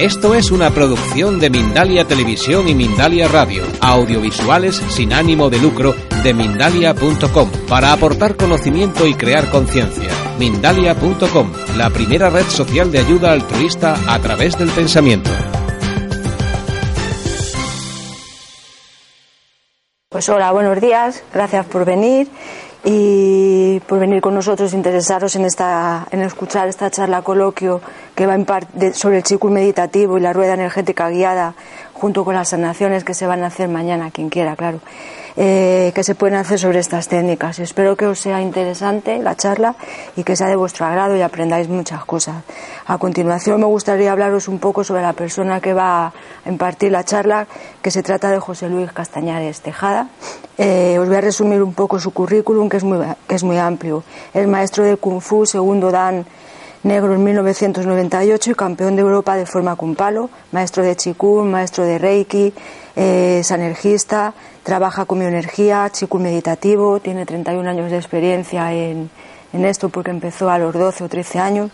Esto es una producción de Mindalia Televisión y Mindalia Radio, audiovisuales sin ánimo de lucro de mindalia.com, para aportar conocimiento y crear conciencia. Mindalia.com, la primera red social de ayuda altruista a través del pensamiento. Pues hola, buenos días, gracias por venir y por venir con nosotros, interesaros en, esta, en escuchar esta charla coloquio que va en sobre el ciclo meditativo y la rueda energética guiada junto con las sanaciones que se van a hacer mañana, quien quiera, claro. Eh, que se pueden hacer sobre estas técnicas. Espero que os sea interesante la charla y que sea de vuestro agrado y aprendáis muchas cosas. A continuación me gustaría hablaros un poco sobre la persona que va a impartir la charla, que se trata de José Luis Castañares Tejada. Eh, os voy a resumir un poco su currículum, que es muy, que es muy amplio. Es maestro de Kung Fu, segundo Dan negro en 1998 y campeón de Europa de forma con palo, maestro de Chikun, maestro de Reiki, es energista, trabaja con bioenergía, chico meditativo, tiene 31 años de experiencia en, en esto porque empezó a los 12 o 13 años.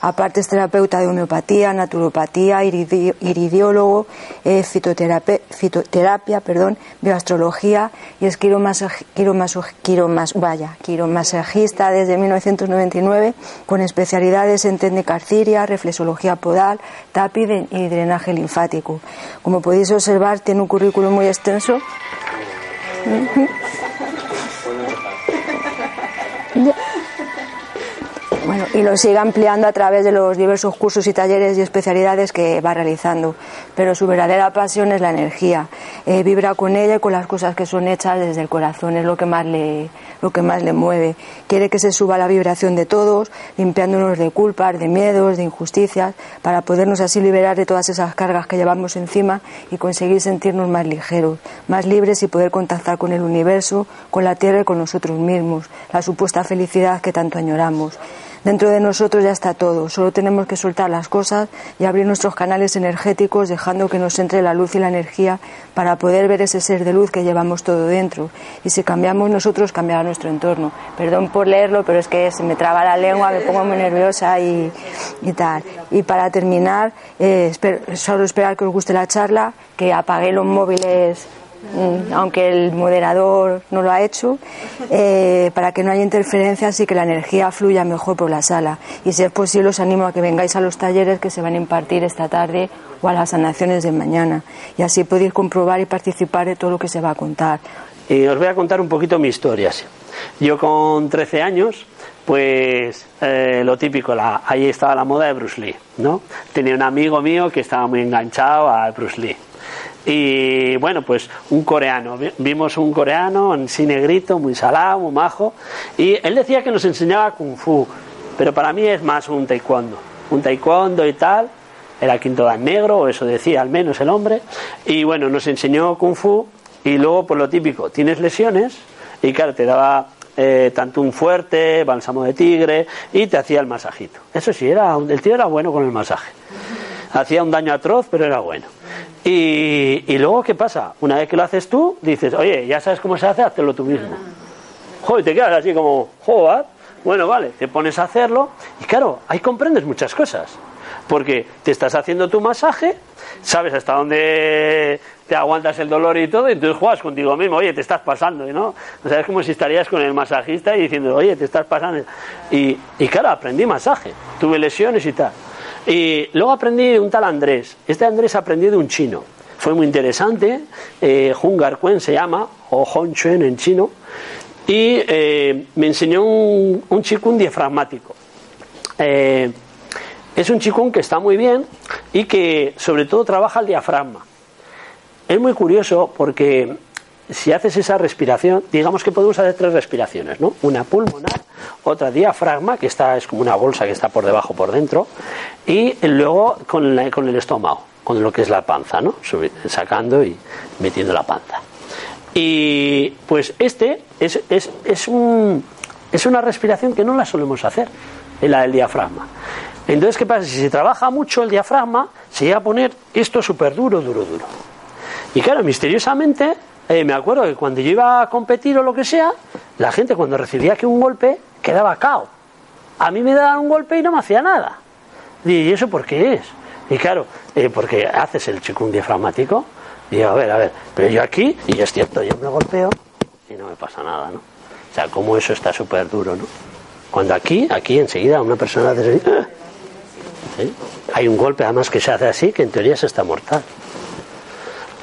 Aparte es terapeuta de homeopatía, naturopatía, iridiólogo, eh, fitoterapia, perdón, bioastrología y es vaya, quiromasajista desde 1999 con especialidades en técnicas ciria, reflexología podal, tapi y drenaje linfático. Como podéis observar, tiene un currículum muy extenso. y lo sigue ampliando a través de los diversos cursos y talleres y especialidades que va realizando. Pero su verdadera pasión es la energía. Eh, vibra con ella y con las cosas que son hechas desde el corazón, es lo que más le, lo que más le mueve. Quiere que se suba la vibración de todos, limpiándonos de culpas, de miedos, de injusticias, para podernos así liberar de todas esas cargas que llevamos encima y conseguir sentirnos más ligeros, más libres y poder contactar con el universo, con la tierra y con nosotros mismos, la supuesta felicidad que tanto añoramos. Dentro de nosotros ya está todo, solo tenemos que soltar las cosas y abrir nuestros canales energéticos dejando que nos entre la luz y la energía para poder ver ese ser de luz que llevamos todo dentro. Y si cambiamos nosotros, cambiará nuestro entorno. Perdón por leerlo, pero es que se me traba la lengua, me pongo muy nerviosa y, tal. Y para terminar, eh, solo esperar que os guste la charla, que apague los móviles aunque el moderador no lo ha hecho, eh, para que no haya interferencias y que la energía fluya mejor por la sala. Y si es posible, os animo a que vengáis a los talleres que se van a impartir esta tarde o a las sanaciones de mañana. Y así podéis comprobar y participar de todo lo que se va a contar. Y os voy a contar un poquito mi historia. Yo con 13 años, pues eh, lo típico, la, ahí estaba la moda de Bruce Lee, ¿no? Tenía un amigo mío que estaba muy enganchado a Bruce Lee y bueno, pues un coreano. Vimos un coreano en sí negrito, muy salado, muy majo. Y él decía que nos enseñaba kung fu. Pero para mí es más un taekwondo. Un taekwondo y tal. Era quinto dan negro, o eso decía al menos el hombre. Y bueno, nos enseñó kung fu. Y luego, por lo típico, tienes lesiones. Y claro, te daba eh, tanto un fuerte, bálsamo de tigre. Y te hacía el masajito. Eso sí, era, el tío era bueno con el masaje. Hacía un daño atroz, pero era bueno. Y, y, luego, ¿qué pasa? Una vez que lo haces tú, dices, oye, ya sabes cómo se hace, hazlo tú mismo. Joder, te quedas así como, joder, bueno, vale, te pones a hacerlo y claro, ahí comprendes muchas cosas. Porque te estás haciendo tu masaje, sabes hasta dónde te aguantas el dolor y todo, y entonces juegas contigo mismo, oye, te estás pasando, ¿no? O sea, es como si estarías con el masajista y diciendo, oye, te estás pasando. Y, y claro, aprendí masaje, tuve lesiones y tal. Y luego aprendí de un tal Andrés. Este Andrés aprendí de un chino. Fue muy interesante. Eh, Hungar Kuen se llama, o Hong Chuen en chino. Y eh, me enseñó un, un chikun diafragmático. Eh, es un chikun que está muy bien y que sobre todo trabaja el diafragma. Es muy curioso porque si haces esa respiración, digamos que podemos hacer tres respiraciones, ¿no? Una pulmonar, otra diafragma, que está, es como una bolsa que está por debajo, por dentro, y luego con, con el estómago, con lo que es la panza, ¿no? sacando y metiendo la panza. Y pues este es, es, es, un, es una respiración que no la solemos hacer, la del diafragma. Entonces, ¿qué pasa? Si se trabaja mucho el diafragma, se llega a poner esto súper duro, duro, duro. Y claro, misteriosamente eh, me acuerdo que cuando yo iba a competir o lo que sea, la gente cuando recibía que un golpe quedaba cao. A mí me daban un golpe y no me hacía nada. ¿Y eso por qué es? Y claro, eh, porque haces el chikung diafragmático, digo, a ver, a ver, pero yo aquí, y es cierto, yo me golpeo y no me pasa nada, ¿no? O sea, como eso está súper duro, ¿no? Cuando aquí, aquí enseguida una persona hace así, ¡ah! hay un golpe además que se hace así, que en teoría se está mortal.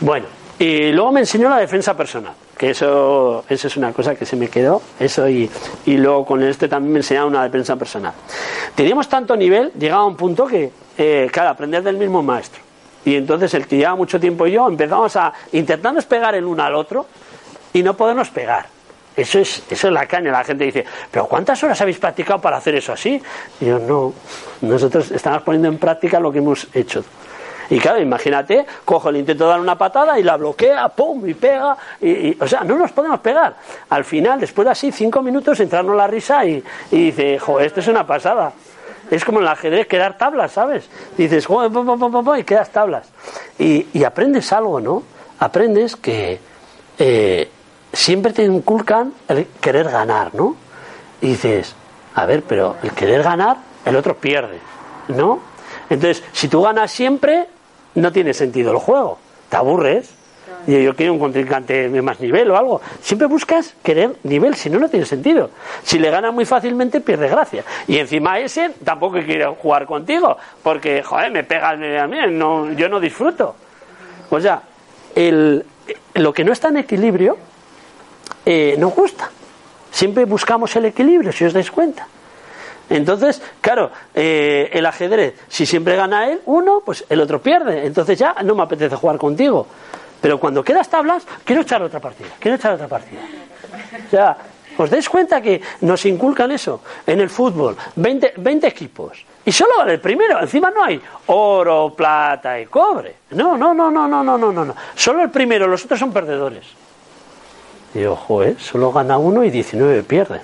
Bueno, y luego me enseñó la defensa personal, que eso, eso es una cosa que se me quedó, eso y, y luego con este también me enseñaba una defensa personal. Teníamos tanto nivel, llegaba a un punto que, eh, claro, aprender del mismo maestro. Y entonces el que lleva mucho tiempo y yo empezamos a intentarnos pegar el uno al otro y no podernos pegar. Eso es, eso es la caña. La gente dice, pero ¿cuántas horas habéis practicado para hacer eso así? Y yo, no, nosotros estamos poniendo en práctica lo que hemos hecho. Y claro, imagínate, cojo, le intento dar una patada y la bloquea, pum, y pega. Y, o sea, no nos podemos pegar. Al final, después de así cinco minutos, entrarnos la risa y, y dice, joder, esto es una pasada. Es como en el ajedrez quedar tablas, ¿sabes? Dices, joder, y quedas tablas. Y, y, aprendes algo, ¿no? Aprendes que eh, siempre te inculcan el querer ganar, ¿no? Y dices, a ver, pero el querer ganar, el otro pierde, ¿no? Entonces, si tú ganas siempre, no tiene sentido el juego, te aburres. Y yo quiero un contrincante de más nivel o algo. Siempre buscas querer nivel, si no, no tiene sentido. Si le ganas muy fácilmente, pierde gracia. Y encima ese tampoco quiere jugar contigo, porque, joder, me pega a mí, no, yo no disfruto. O sea, el, lo que no está en equilibrio eh, nos gusta. Siempre buscamos el equilibrio, si os dais cuenta. Entonces, claro, eh, el ajedrez, si siempre gana él, uno, pues el otro pierde. Entonces ya no me apetece jugar contigo. Pero cuando quedas tablas, quiero echar otra partida, quiero echar otra partida. O sea, ¿os dais cuenta que nos inculcan eso? En el fútbol, 20, 20 equipos. Y solo vale el primero, encima no hay oro, plata y cobre. No, no, no, no, no, no, no, no. Solo el primero, los otros son perdedores. Y ojo, ¿eh? solo gana uno y 19 pierden.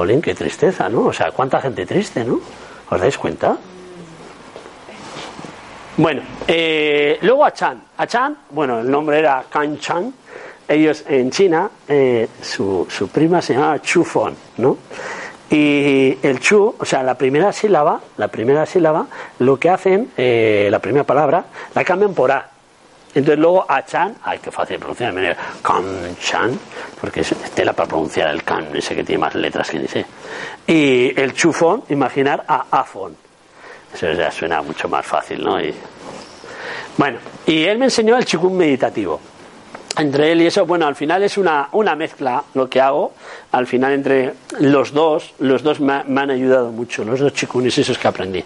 Jolín, qué tristeza, ¿no? O sea, cuánta gente triste, ¿no? ¿Os dais cuenta? Bueno, eh, luego a Chan. A Chan, bueno, el nombre era Kan Chan. Ellos en China, eh, su, su, prima se llamaba Chu Fon, ¿no? Y el Chu, o sea, la primera sílaba, la primera sílaba, lo que hacen, eh, la primera palabra, la cambian por A. Entonces luego a Chan, ay, qué fácil pronunciar, me Kan Chan, porque es tela para pronunciar el Kan, ese que tiene más letras que ni sé. Y el Chufon, imaginar a Afon. Eso ya suena mucho más fácil, ¿no? Bueno, y él me enseñó el chikung meditativo. Entre él y eso, bueno, al final es una, una mezcla lo que hago. Al final, entre los dos, los dos me, han ayudado mucho, los dos chikunis esos que aprendí.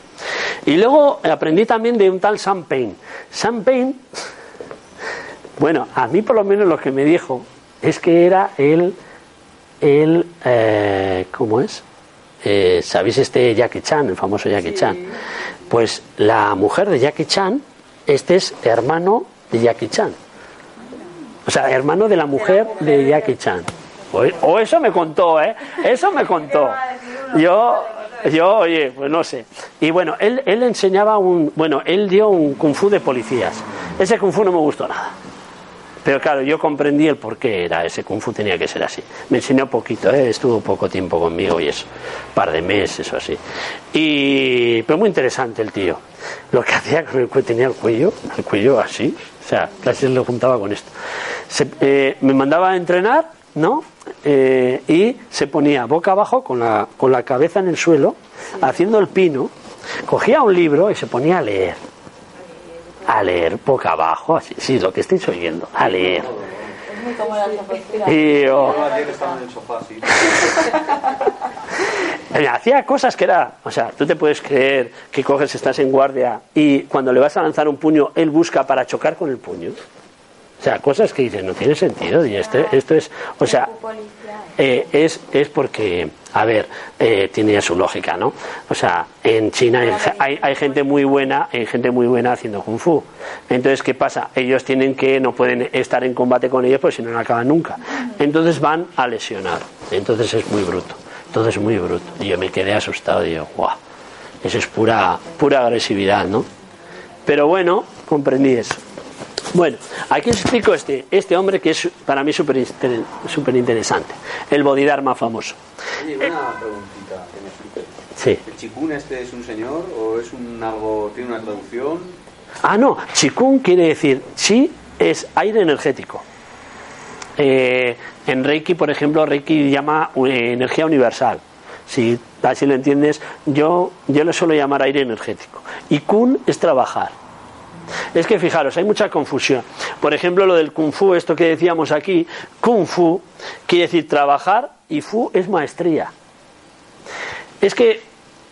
Y luego aprendí también de un tal Sam Payne. Sam Payne bueno, a mí por lo menos lo que me dijo es que era el, el eh, ¿cómo es? Eh, ¿Sabéis este Jackie Chan, el famoso Jackie sí. Chan? Pues la mujer de Jackie Chan, este es hermano de Jackie Chan. O sea, hermano de la mujer de Jackie Chan. O, o eso me contó, ¿eh? Eso me contó. Yo, yo, oye, pues no sé. Y bueno, él, él enseñaba un, bueno, él dio un kung fu de policías. Ese kung fu no me gustó nada. Pero claro, yo comprendí el por qué era ese kung fu, tenía que ser así. Me enseñó poquito, ¿eh? estuvo poco tiempo conmigo y eso, un par de meses o así. Y, pero muy interesante el tío. Lo que hacía con el cuello, tenía el cuello, el cuello así, o sea, casi lo juntaba con esto. Se, eh, me mandaba a entrenar, ¿no? Eh, y se ponía boca abajo con la, con la cabeza en el suelo, haciendo el pino, cogía un libro y se ponía a leer a leer boca abajo, así, sí, lo que estáis oyendo, a leer. Y yo, Ayer estaba en el sofá, sí. Hacía cosas que era, o sea, tú te puedes creer que coges, estás en guardia y cuando le vas a lanzar un puño, él busca para chocar con el puño. O sea, cosas que dices, no tiene sentido. Y este, esto es, o sea, eh, es, es porque, a ver, eh, tiene su lógica, ¿no? O sea, en China hay, hay, gente muy buena, hay gente muy buena haciendo kung fu. Entonces, ¿qué pasa? Ellos tienen que, no pueden estar en combate con ellos, porque si no, no acaban nunca. Entonces van a lesionar. Entonces es muy bruto. Entonces muy bruto. Y yo me quedé asustado, digo, guau, eso es pura, pura agresividad, ¿no? Pero bueno, comprendí eso. Bueno, aquí os explico este, este hombre que es para mí súper super interesante, el Bodhidharma famoso. Oye, una preguntita que me explique. Sí. ¿El chikun este es un señor o es un algo, tiene una traducción? Ah, no, Chikun quiere decir, chi es aire energético. Eh, en Reiki, por ejemplo, Reiki llama eh, energía universal. Si así lo entiendes, yo, yo le suelo llamar aire energético. Y Kun es trabajar. Es que fijaros, hay mucha confusión. Por ejemplo, lo del Kung Fu, esto que decíamos aquí, Kung Fu quiere decir trabajar y Fu es maestría. Es que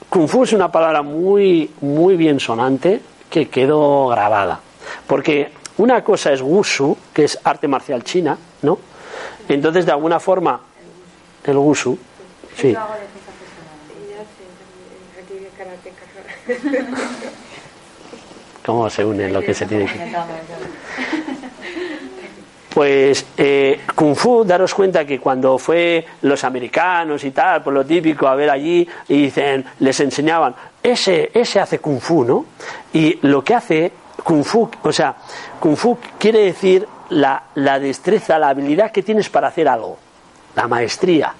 Kung Fu es una palabra muy, muy bien sonante que quedó grabada. Porque una cosa es Wushu, que es arte marcial china, ¿no? Entonces, de alguna forma, el Wushu, sí. ¿Cómo se une lo que se tiene que.? Pues eh, Kung Fu, daros cuenta que cuando fue los americanos y tal, por lo típico, a ver allí, y dicen, les enseñaban, ese, ese hace Kung Fu, ¿no? Y lo que hace Kung Fu, o sea, Kung Fu quiere decir la, la destreza, la habilidad que tienes para hacer algo, la maestría.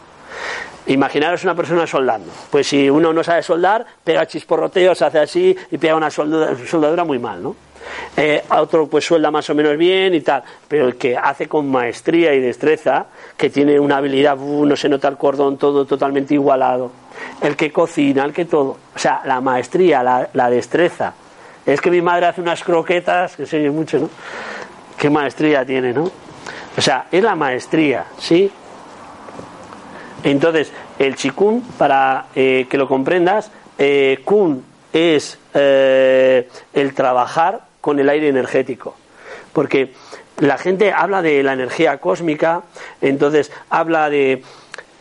Imaginaros una persona soldando. Pues si uno no sabe soldar, pega chisporroteos, hace así y pega una soldadura, muy mal, ¿no? Eh, otro pues suelda más o menos bien y tal, pero el que hace con maestría y destreza, que tiene una habilidad, uh, no se nota el cordón todo totalmente igualado, el que cocina, el que todo, o sea, la maestría, la, la destreza. Es que mi madre hace unas croquetas, que se mucho, ¿no? Qué maestría tiene, ¿no? O sea, es la maestría, ¿sí? Entonces, el chikun, para eh, que lo comprendas, eh, kun es eh, el trabajar con el aire energético. Porque la gente habla de la energía cósmica, entonces habla de.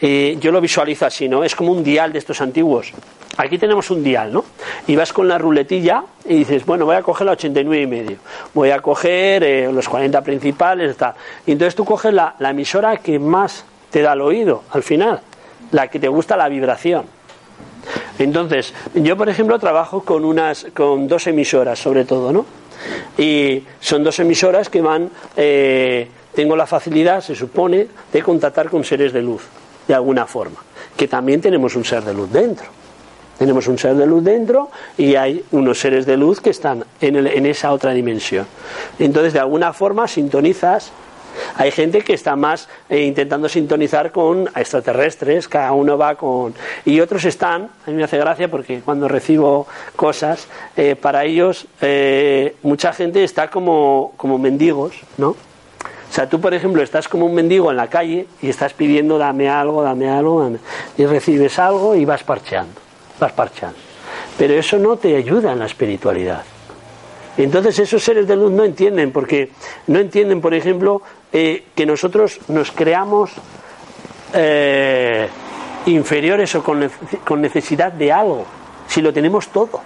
yo lo visualizo así, ¿no? Es como un dial de estos antiguos. Aquí tenemos un dial, ¿no? Y vas con la ruletilla y dices, bueno, voy a coger la 89 y medio, voy a coger los 40 principales, tal. Y entonces tú coges la, la emisora que más te da el oído al final, la que te gusta la vibración. Entonces, yo por ejemplo trabajo con unas, con dos emisoras sobre todo, ¿no? Y son dos emisoras que van, eh, tengo la facilidad, se supone, de contactar con seres de luz, de alguna forma, que también tenemos un ser de luz dentro. Tenemos un ser de luz dentro y hay unos seres de luz que están en, el, en esa otra dimensión. Entonces, de alguna forma, sintonizas hay gente que está más eh, intentando sintonizar con extraterrestres, cada uno va con... Y otros están, a mí me hace gracia porque cuando recibo cosas, eh, para ellos eh, mucha gente está como, como mendigos, ¿no? O sea, tú, por ejemplo, estás como un mendigo en la calle y estás pidiendo dame algo, dame algo, dame... y recibes algo y vas parcheando, vas parcheando. Pero eso no te ayuda en la espiritualidad. Entonces esos seres de luz no entienden, porque no entienden, por ejemplo, eh, que nosotros nos creamos eh, inferiores o con, necesidad de algo, si lo tenemos todo.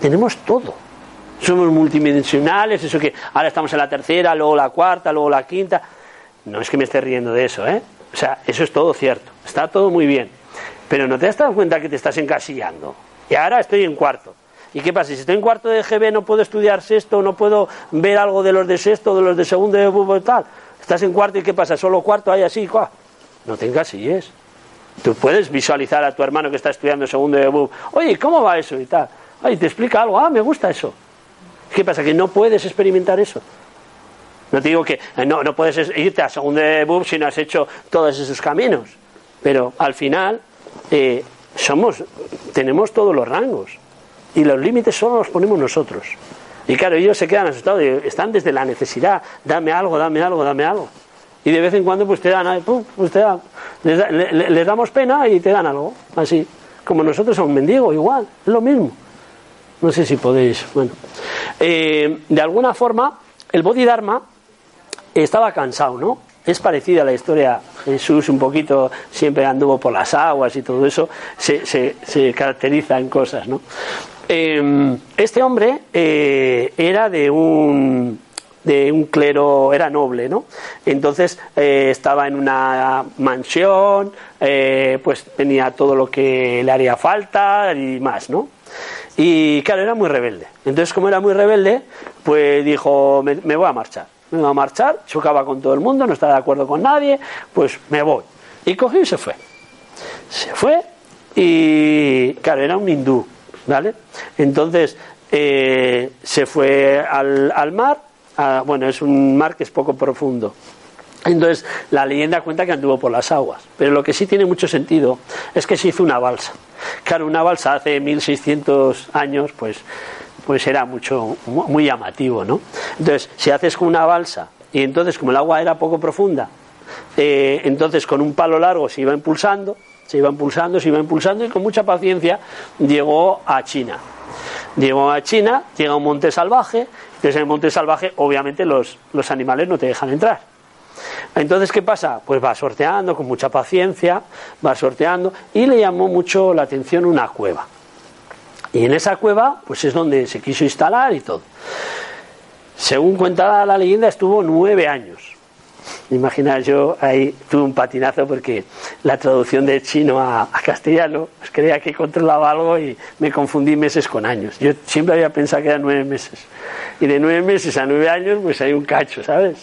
Tenemos todo. Somos multidimensionales, eso que ahora estamos en la tercera, luego la cuarta, luego la quinta. No es que me esté riendo de eso, ¿eh? O sea, eso es todo cierto, está todo muy bien. Pero no te has dado cuenta que te estás encasillando. Y ahora estoy en cuarto. ¿Y qué pasa? Si estoy en cuarto de GB no puedo estudiar sexto, no puedo ver algo de los de sexto, de los de segundo de fútbol tal. Estás en cuarto y ¿qué pasa? Solo cuarto hay así, ¡cuá! No te encasilles. Tú puedes visualizar a tu hermano que está estudiando segundo de BUB. Oye, ¿cómo va eso? Y tal. Ay, te explica algo. Ah, me gusta eso. ¿Qué pasa? Que no puedes experimentar eso. No te digo que eh, no, no puedes irte a segundo de BUB si no has hecho todos esos caminos. Pero al final eh, somos, tenemos todos los rangos. Y los límites solo los ponemos nosotros. Y claro, ellos se quedan asustados, están desde la necesidad, dame algo, dame algo, dame algo. Y de vez en cuando pues te dan, pum, pues te dan les, damos pena y te dan algo, así. Como nosotros somos mendigos, igual, es lo mismo. No sé si podéis, bueno. Eh, de alguna forma, el Bodhidharma estaba cansado, ¿no? Es parecida a la historia. Jesús un poquito siempre anduvo por las aguas y todo eso se, se, se caracteriza en cosas, ¿no? Em, este hombre eh, era de un, de un clero, era noble, ¿no? Entonces eh, estaba en una mansión, eh, pues tenía todo lo que le haría falta y más, ¿no? Y claro, era muy rebelde. Entonces, como era muy rebelde, pues dijo, me, me voy a marchar. Me voy a marchar, chocaba con todo el mundo, no estaba de acuerdo con nadie, pues me voy. Y cogió y se fue. Se fue y, claro, era un hindú. ¿Vale? Entonces, eh, se fue al, al mar, a- bueno, es un mar que es poco profundo. Entonces, la leyenda cuenta que anduvo por las aguas. Pero lo que sí tiene mucho sentido es que se hizo una balsa. Claro, una balsa hace 1600 años, pues, pues era mucho, mu- muy llamativo, ¿no? Entonces, si haces con una balsa y entonces, como el agua era poco profunda, eh, entonces con un palo largo se iba impulsando, se iba impulsando, se iba impulsando y con mucha paciencia llegó a China. Llegó a China, llega a un monte salvaje, entonces en el monte salvaje obviamente los, los animales no te dejan entrar. Entonces, ¿qué pasa? Pues va sorteando con mucha paciencia, va sorteando y le llamó mucho la atención una cueva. Y en esa cueva, pues es donde se quiso instalar y todo. Según cuenta la leyenda, estuvo nueve años. Imagina, yo ahí tuve un patinazo porque la traducción de chino a, castellano, pues creía que controlaba algo y me confundí meses con años. Yo siempre había pensado que eran nueve meses. Y de nueve meses a nueve años, pues hay un cacho, ¿sabes?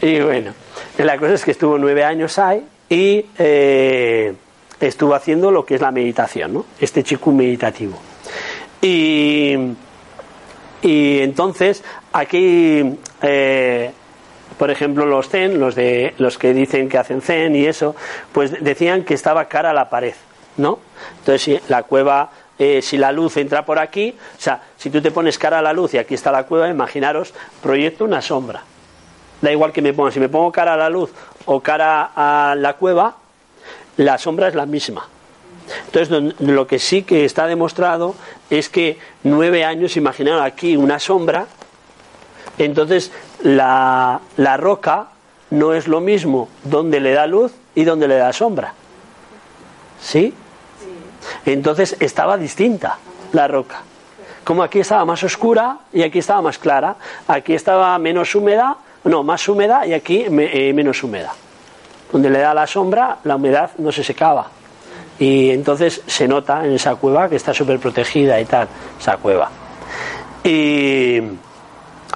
Y bueno, la cosa es que estuvo nueve años ahí y eh, estuvo haciendo lo que es la meditación, ¿no? Este chico meditativo. Y, y entonces aquí, eh, por ejemplo, los zen, los, de, los que dicen que hacen zen y eso, pues decían que estaba cara a la pared, ¿no? Entonces si la cueva, eh, si la luz entra por aquí, o sea, si tú te pones cara a la luz y aquí está la cueva, imaginaros, proyecto una sombra. Da igual que me ponga, si me pongo cara a la luz o cara a la cueva, la sombra es la misma. Entonces, lo que sí que está demostrado es que nueve años, imaginaron aquí una sombra, entonces la, la roca no es lo mismo donde le da luz y donde le da sombra. ¿Sí? Entonces estaba distinta la roca. Como aquí estaba más oscura y aquí estaba más clara. Aquí estaba menos húmeda, no, más húmeda y aquí eh, menos húmeda. Donde le da la sombra, la humedad no se secaba. Y entonces se nota en esa cueva que está súper protegida y tal, esa cueva. Y,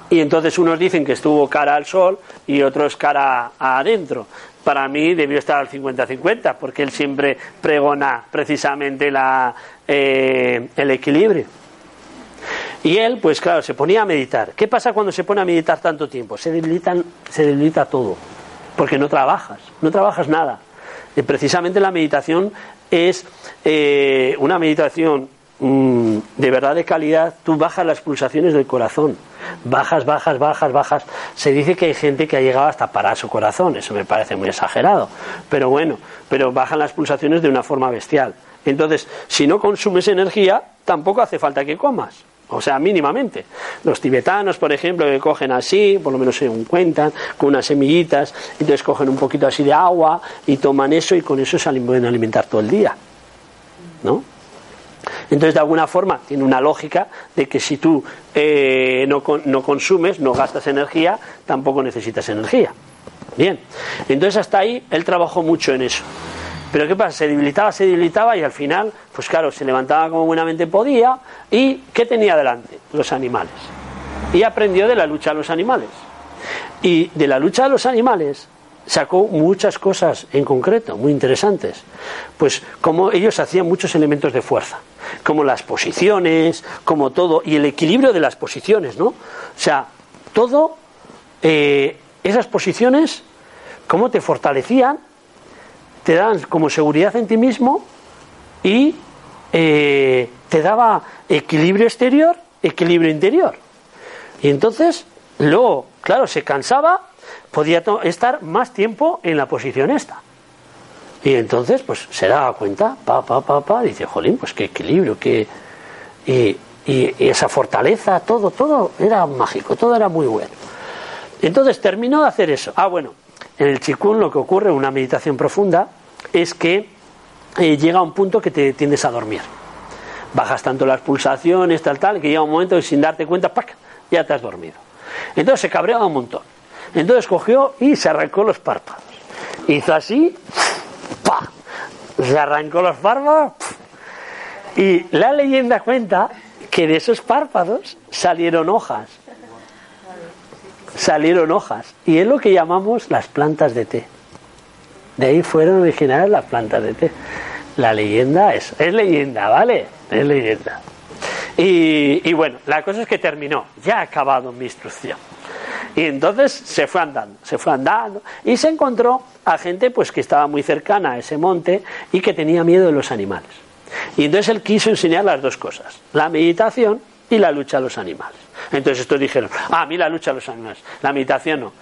y entonces unos dicen que estuvo cara al sol y otros cara a adentro. Para mí debió estar al 50-50, porque él siempre pregona precisamente la, eh, el equilibrio. Y él, pues claro, se ponía a meditar. ¿Qué pasa cuando se pone a meditar tanto tiempo? Se, debilitan, se debilita todo, porque no trabajas, no trabajas nada. Y precisamente la meditación es eh, una meditación mm, de verdad de calidad. Tú bajas las pulsaciones del corazón, bajas, bajas, bajas, bajas. Se dice que hay gente que ha llegado hasta parar su corazón, eso me parece muy exagerado. Pero bueno, pero bajan las pulsaciones de una forma bestial. Entonces, si no consumes energía, tampoco hace falta que comas. O sea, mínimamente. Los tibetanos, por ejemplo, que cogen así, por lo menos se cuentan, con unas semillitas, entonces cogen un poquito así de agua y toman eso y con eso se pueden alimentar todo el día. ¿No? Entonces, de alguna forma, tiene una lógica de que si tú eh, no, no consumes, no gastas energía, tampoco necesitas energía. Bien. Entonces, hasta ahí él trabajó mucho en eso. Pero ¿qué pasa? Se debilitaba, se debilitaba y al final, pues claro, se levantaba como buenamente podía y ¿qué tenía delante? Los animales. Y aprendió de la lucha de los animales. Y de la lucha de los animales sacó muchas cosas en concreto, muy interesantes. Pues como ellos hacían muchos elementos de fuerza, como las posiciones, como todo, y el equilibrio de las posiciones, ¿no? O sea, todo, eh, esas posiciones, cómo te fortalecían, te dan como seguridad en ti mismo y eh, te daba equilibrio exterior, equilibrio interior. Y entonces, luego, claro, se cansaba, podía estar más tiempo en la posición esta. Y entonces, pues se daba cuenta, pa, pa, pa, pa, dice, jolín, pues qué equilibrio, qué. Y esa fortaleza, todo, todo era mágico, todo era muy bueno. Entonces terminó de hacer eso. Ah, bueno, en el chikun lo que ocurre, una meditación profunda, es que eh, llega a un punto que te tiendes a dormir. Bajas tanto las pulsaciones, tal, tal, que llega un momento que sin darte cuenta, ¡pac! ya te has dormido. Entonces se cabreaba un montón. Entonces cogió y se arrancó los párpados. Hizo así, ¡pa! Se arrancó los párpados. Y la leyenda cuenta que de esos párpados salieron hojas. Salieron hojas. Y es lo que llamamos las plantas de té. De ahí fueron originales las plantas de té. La leyenda es, es leyenda, ¿vale? Es leyenda. Y, y bueno, la cosa es que terminó, ya ha acabado mi instrucción. Y entonces se fue andando, se fue andando y se encontró a gente pues que estaba muy cercana a ese monte y que tenía miedo de los animales. Y entonces él quiso enseñar las dos cosas, la meditación y la lucha a los animales. Entonces estos dijeron, ah, a mí la lucha a los animales, la meditación no.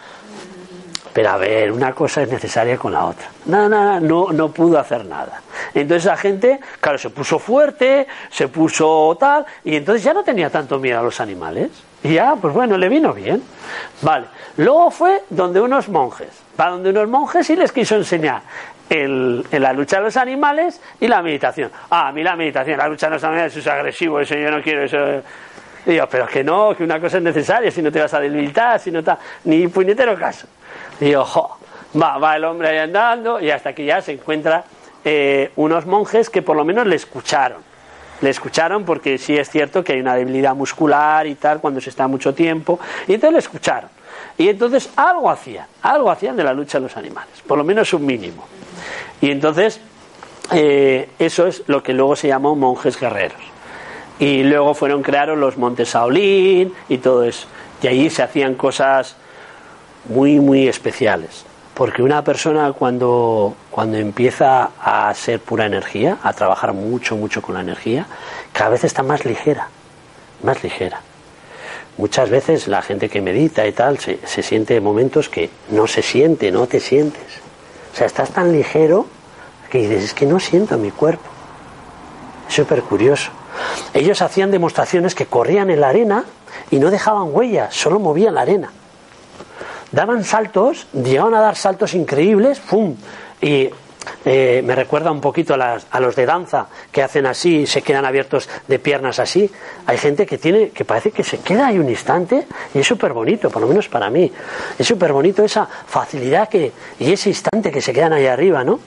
Pero a ver, una cosa es necesaria con la otra. Nada, nada, no, no pudo hacer nada. Entonces la gente, claro, se puso fuerte, se puso tal, y entonces ya no tenía tanto miedo a los animales. Y ya, pues bueno, le vino bien. Vale. Luego fue donde unos monjes. Va donde unos monjes y les quiso enseñar el, la lucha a los animales y la meditación. Ah, a mí la meditación, la lucha a los animales es agresivo, eso yo no quiero, eso. Digo, pero que no, que una cosa es necesaria, si no te vas a debilitar, si no está. Ni puñetero caso. Y ojo, va, va el hombre ahí andando y hasta que ya se encuentra eh, unos monjes que por lo menos le escucharon. Le escucharon porque sí es cierto que hay una debilidad muscular y tal cuando se está mucho tiempo. Y entonces le escucharon. Y entonces algo hacían, algo hacían de la lucha de los animales, por lo menos un mínimo. Y entonces eh, eso es lo que luego se llamó monjes guerreros. Y luego fueron creados los montes Shaolin y todo eso. Y allí se hacían cosas muy, muy especiales. Porque una persona cuando, cuando empieza a ser pura energía, a trabajar mucho, mucho con la energía, cada vez está más ligera, más ligera. Muchas veces la gente que medita y tal se, se siente en momentos que no se siente, no te sientes. O sea, estás tan ligero que dices, es que no siento mi cuerpo. Es súper curioso. Ellos hacían demostraciones que corrían en la arena y no dejaban huellas, solo movían la arena daban saltos, llegaban a dar saltos increíbles, ¡pum! Y eh, me recuerda un poquito a, a, los de danza que hacen así, se quedan abiertos de piernas así. Hay gente que tiene, que parece que se queda ahí un instante y es súper bonito, por lo menos para mí. Es súper bonito esa facilidad que, y ese instante que se quedan ahí arriba, ¿no?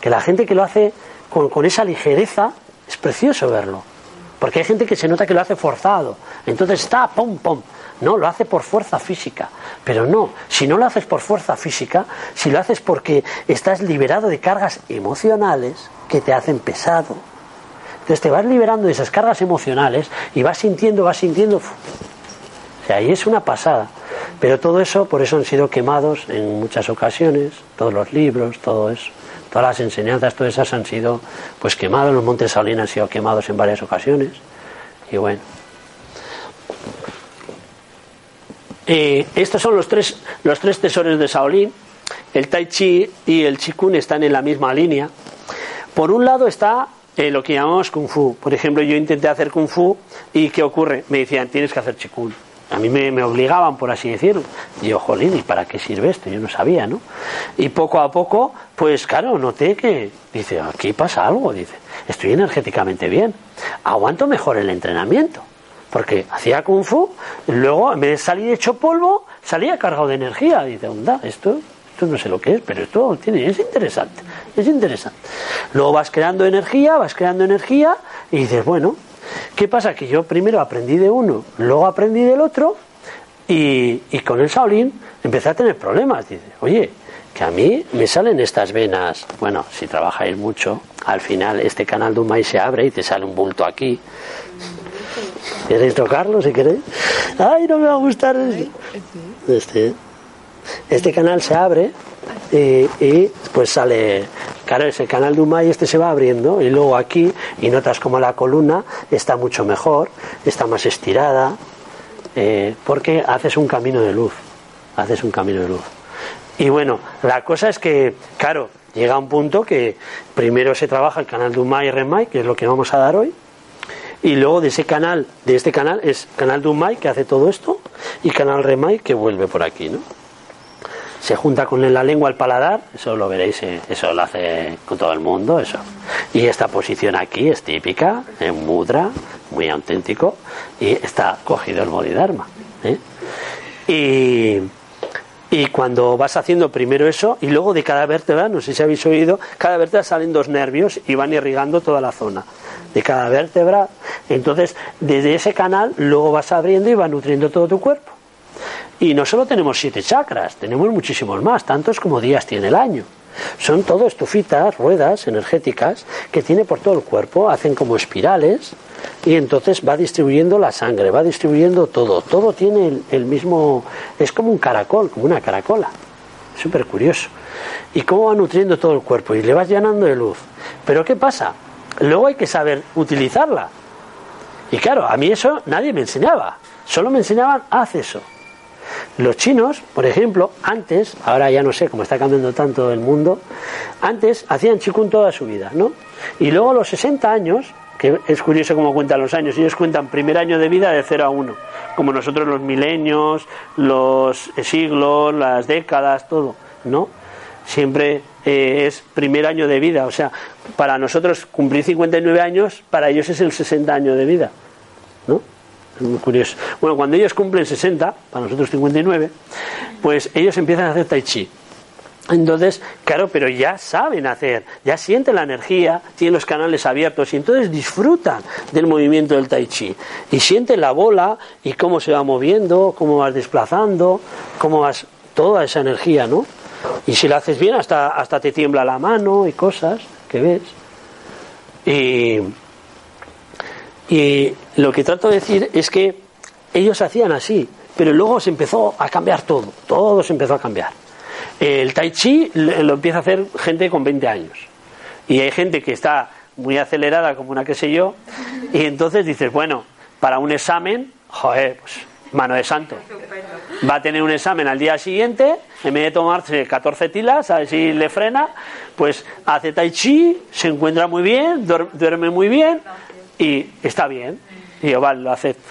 Que la gente que lo hace con, con esa ligereza, es precioso verlo. Porque hay gente que se nota que lo hace forzado. Entonces está, pum, pum. No, lo hace por fuerza física. Pero no, si no lo haces por fuerza física, si lo haces porque estás liberado de cargas emocionales que te hacen pesado. Entonces te vas liberando de esas cargas emocionales y vas sintiendo, vas sintiendo. O sea, ahí es una pasada. Pero todo eso, por eso han sido quemados en muchas ocasiones, todos los libros, todo eso, todas las enseñanzas, todas esas han sido pues quemados, los montes Saulín han sido quemados en varias ocasiones. Y bueno. Eh, estos son los tres, los tres tesoros de Shaolin. El Tai Chi y el Chi Kung están en la misma línea. Por un lado está eh, lo que llamamos Kung Fu. Por ejemplo, yo intenté hacer Kung Fu y ¿qué ocurre? Me decían, tienes que hacer Chi Kung. A mí me, me, obligaban, por así decirlo. Y yo, jolín, ¿y para qué sirve esto? Yo no sabía, ¿no? Y poco a poco, pues claro, noté que, dice, aquí pasa algo, dice, estoy energéticamente bien, aguanto mejor el entrenamiento. Porque hacía kung fu, luego en vez de salir hecho polvo, salía cargado de energía. Y dice, onda, esto, esto no sé lo que es, pero esto tiene, es interesante, es interesante. Luego vas creando energía, vas creando energía, y dices, bueno, ¿qué pasa? Que yo primero aprendí de uno, luego aprendí del otro, y, y con el Shaolin empecé a tener problemas. Dice, oye, que a mí me salen estas venas. Bueno, si trabajáis mucho, al final este canal de un maíz se abre y te sale un bulto aquí. ¿Queréis tocarlo si queréis? ¡Ay, no me va a gustar este! Este, este canal se abre y, y, pues sale, claro, ese canal de Umay este se va abriendo y luego aquí y notas como la columna está mucho mejor, está más estirada, eh, porque haces un camino de luz, haces un camino de luz. Y bueno, la cosa es que, claro, llega un punto que primero se trabaja el canal de Umay y Remay, que es lo que vamos a dar hoy, y luego de ese canal, de este canal, es canal de Umay que hace todo esto y canal Remay que vuelve por aquí, ¿no? Se junta con la lengua al paladar, eso lo veréis, eh, eso lo hace con todo el mundo, eso. Y esta posición aquí es típica, en mudra, muy auténtico, y está cogido el bodhidharma. ¿eh? Y, y cuando vas haciendo primero eso, y luego de cada vértebra, no sé si habéis oído, cada vértebra salen dos nervios y van irrigando toda la zona de cada vértebra. Entonces, desde ese canal, luego vas abriendo y va nutriendo todo tu cuerpo. Y no solo tenemos siete chakras, tenemos muchísimos más, tantos como días tiene el año. Son todo estufitas, ruedas energéticas que tiene por todo el cuerpo, hacen como espirales y entonces va distribuyendo la sangre, va distribuyendo todo. Todo tiene el, el mismo, es como un caracol, como una caracola. Súper curioso. Y cómo va nutriendo todo el cuerpo y le vas llenando de luz. Pero ¿qué pasa? Luego hay que saber utilizarla. Y claro, a mí eso nadie me enseñaba. Solo me enseñaban, haz eso. Los chinos, por ejemplo, antes, ahora ya no sé cómo está cambiando tanto el mundo, antes hacían chikun toda su vida, ¿no? Y luego a los 60 años, que es curioso cómo cuentan los años, ellos cuentan primer año de vida de 0 a 1, como nosotros los milenios, los siglos, las décadas, todo, ¿no? Siempre eh, es primer año de vida, o sea, para nosotros cumplir 59 años, para ellos es el 60 año de vida, ¿no? Es muy curioso. Bueno, cuando ellos cumplen 60, para nosotros 59, pues ellos empiezan a hacer tai chi. Entonces, claro, pero ya saben hacer, ya sienten la energía, tienen los canales abiertos y entonces disfrutan del movimiento del tai chi. Y sienten la bola y cómo se va moviendo, cómo vas desplazando, cómo vas, toda esa energía, ¿no? Y si la haces bien, hasta, hasta te tiembla la mano y cosas ves. Y, y lo que trato de decir es que ellos hacían así, pero luego se empezó a cambiar todo, todo se empezó a cambiar. El tai chi lo empieza a hacer gente con 20 años. Y hay gente que está muy acelerada, como una que sé yo, y entonces dices, bueno, para un examen, joder, pues mano de santo. Va a tener un examen al día siguiente, en vez de tomarse 14 tilas, a ver si le frena, pues hace tai chi, se encuentra muy bien, duerme muy bien y está bien. Y yo, vale, lo acepto.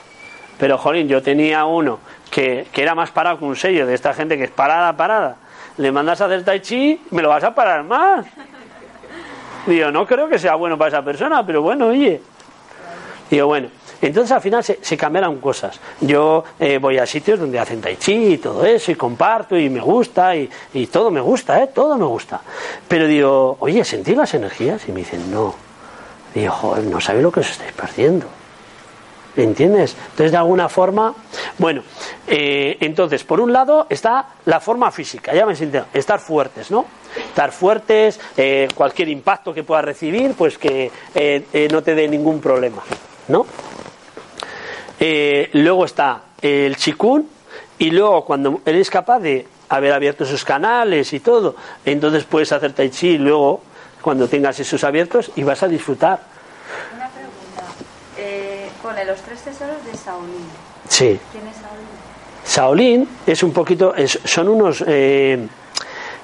Pero, jolín, yo tenía uno que, que era más parado que un sello de esta gente que es parada, parada. Le mandas a hacer tai chi, me lo vas a parar más. Digo, no creo que sea bueno para esa persona, pero bueno, oye. Digo, bueno. Entonces al final se, se cambiaron cosas. Yo eh, voy a sitios donde hacen tai chi y todo eso, y comparto, y me gusta, y, todo me gusta, ¿eh? Todo me gusta. Pero digo, oye, ¿sentí las energías? Y me dicen, no. Digo, joder, no sabéis lo que os estáis perdiendo. ¿Entiendes? Entonces, de alguna forma, bueno, eh, entonces, por un lado está la forma física, ya me entiendo, estar fuertes, ¿no? Estar fuertes, eh, cualquier impacto que puedas recibir, pues que no te dé ningún problema, ¿no? Eh, luego está el chikun, y luego cuando eres capaz de haber abierto esos canales y todo, entonces puedes hacer tai chi y luego, cuando tengas esos abiertos, y vas a disfrutar. Una pregunta. Eh, pone los tres tesoros de Shaolin. Sí. ¿Quién es Shaolin? Shaolin es un poquito, es- son unos... Eh,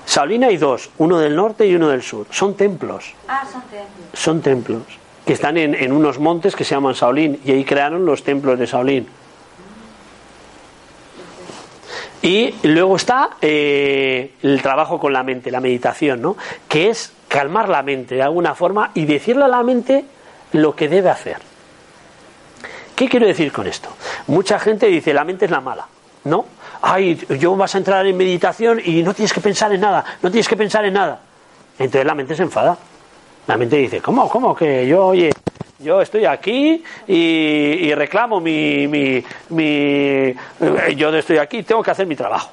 Shaolin hay dos, uno del norte y uno del sur. Son templos, Ah, son templos. son templos que están en, en unos montes que se llaman Shaolin y ahí crearon los templos de Shaolin. Y luego está eh, el trabajo con la mente, la meditación, ¿no? Que es calmar la mente de alguna forma y decirle a la mente lo que debe hacer. ¿Qué quiero decir con esto? Mucha gente dice la mente es la mala, ¿no? Ay, yo vas a entrar en meditación y no tienes que pensar en nada, no tienes que pensar en nada. Entonces la mente se enfada. La mente dice, ¿cómo, cómo que yo, oye, yo estoy aquí y, y reclamo mi, mi, mi, eh, yo estoy aquí, tengo que hacer mi trabajo.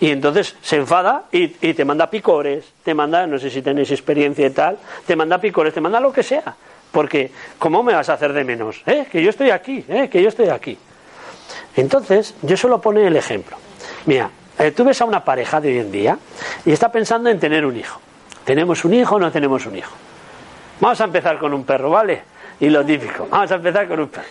Y entonces se enfada y, y te manda picores, te manda, no sé si tenéis experiencia y tal, te manda picores, te manda lo que sea. Porque, ¿cómo me vas a hacer de menos? ¿Eh? Que yo estoy aquí, ¿eh? que yo estoy aquí. Entonces, yo suelo poner el ejemplo. Mira, eh, tú ves a una pareja de hoy en día y está pensando en tener un hijo. ¿Tenemos un hijo o no tenemos un hijo? Vamos a empezar con un perro, ¿vale? Y lo típico, vamos a empezar con un perro.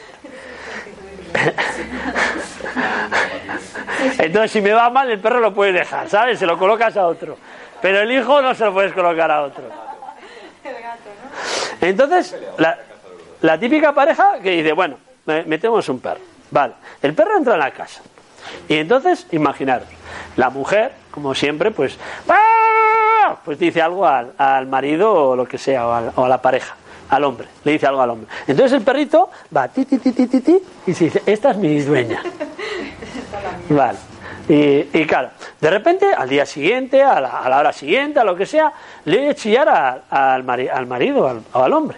Entonces, si me va mal, el perro lo puedes dejar, ¿sabes? Se lo colocas a otro. Pero el hijo no se lo puedes colocar a otro. Entonces, la, típica pareja que dice, bueno, me- metemos un perro. Vale, el perro entra en la casa. Y entonces, imaginaros, la mujer, como siempre, pues, ¡ah! Pues dice algo al, al marido o lo que sea, o, al- o a la pareja, al hombre, le dice algo al hombre. Entonces el perrito va ti, ti, ti, ti, ti, ti, y se dice, esta es mi dueña. Vale. Y, y claro, de repente, al día siguiente, a la, a la hora siguiente, a lo que sea, le oye chillar a- al, mari- al marido al- o al hombre.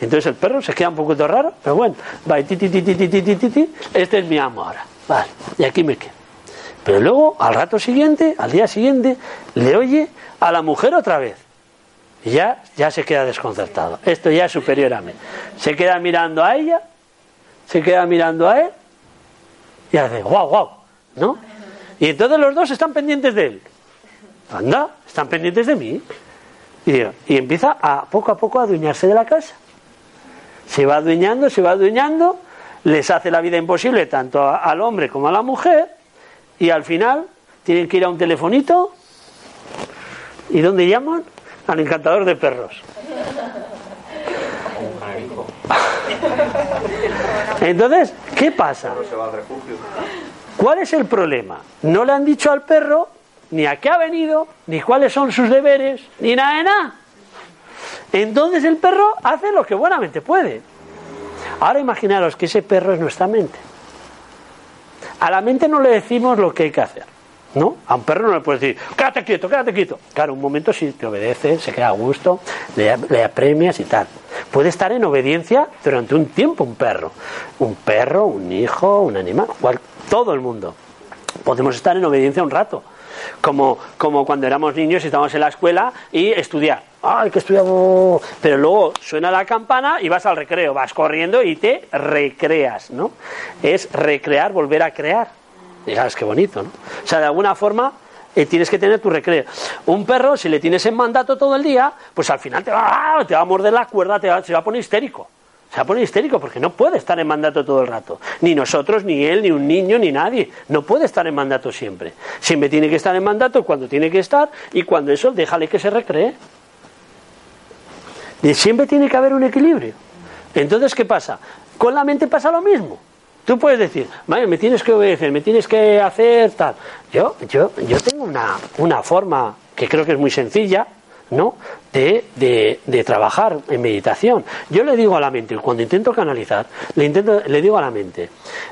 Entonces el perro se queda un poquito raro, pero bueno, va y ti, ti, ti, ti, ti, ti, ti, ti, este es mi amo ahora. Vale, y aquí me quedo. Pero luego, al rato siguiente, al día siguiente, le oye a la mujer otra vez. Ya, ya se queda desconcertado. Esto ya es superior a mí. Se queda mirando a ella, se queda mirando a él, y hace, guau, guau, ¿no? Y entonces los dos están pendientes de él. Anda, están pendientes de mí. Y, empieza a poco a poco a adueñarse de la casa. Se va adueñando, se va adueñando, les hace la vida imposible tanto al hombre como a la mujer, y al final tienen que ir a un telefonito. ¿Y dónde llaman? Al encantador de perros. Entonces, ¿qué pasa? ¿Cuál es el problema? No le han dicho al perro ni a qué ha venido, ni cuáles son sus deberes, ni nada de nada. Entonces el perro hace lo que buenamente puede. Ahora imaginaros que ese perro es nuestra mente. A la mente no le decimos lo que hay que hacer. ¿No? A un perro no le puedes decir, quédate quieto, quédate quieto. Claro, un momento si te obedece, se queda a gusto, le, apremias y tal. Puede estar en obediencia durante un tiempo un perro. Un perro, un hijo, un animal, cual- todo el mundo. Podemos estar en obediencia un rato. Como, como cuando éramos niños y estábamos en la escuela y estudiar. ¡Ay, que estudiamos! Pero luego suena la campana y vas al recreo, vas corriendo y te recreas, ¿no? Es recrear, volver a crear. Y sabes bonito, ¿no? O sea, de alguna forma eh, tienes que tener tu recreo. Un perro, si le tienes en mandato todo el día, pues al final te va, te va a morder la cuerda, te va- se va a poner histérico. Se va a poner histérico porque no puede estar en mandato todo el rato. Ni nosotros, ni él, ni un niño, ni nadie. No puede estar en mandato siempre. Siempre tiene que estar en mandato cuando tiene que estar y cuando eso, déjale que se recree. Y siempre tiene que haber un equilibrio. Entonces, ¿qué pasa? Con la mente pasa lo mismo. Tú puedes decir, vaya, me tienes que obedecer, me tienes que hacer tal. Yo, yo, yo tengo una, una forma que creo que es muy sencilla, ¿no? De, de, trabajar en meditación. Yo le digo a la mente, cuando intento canalizar, le, intento, le digo a la mente,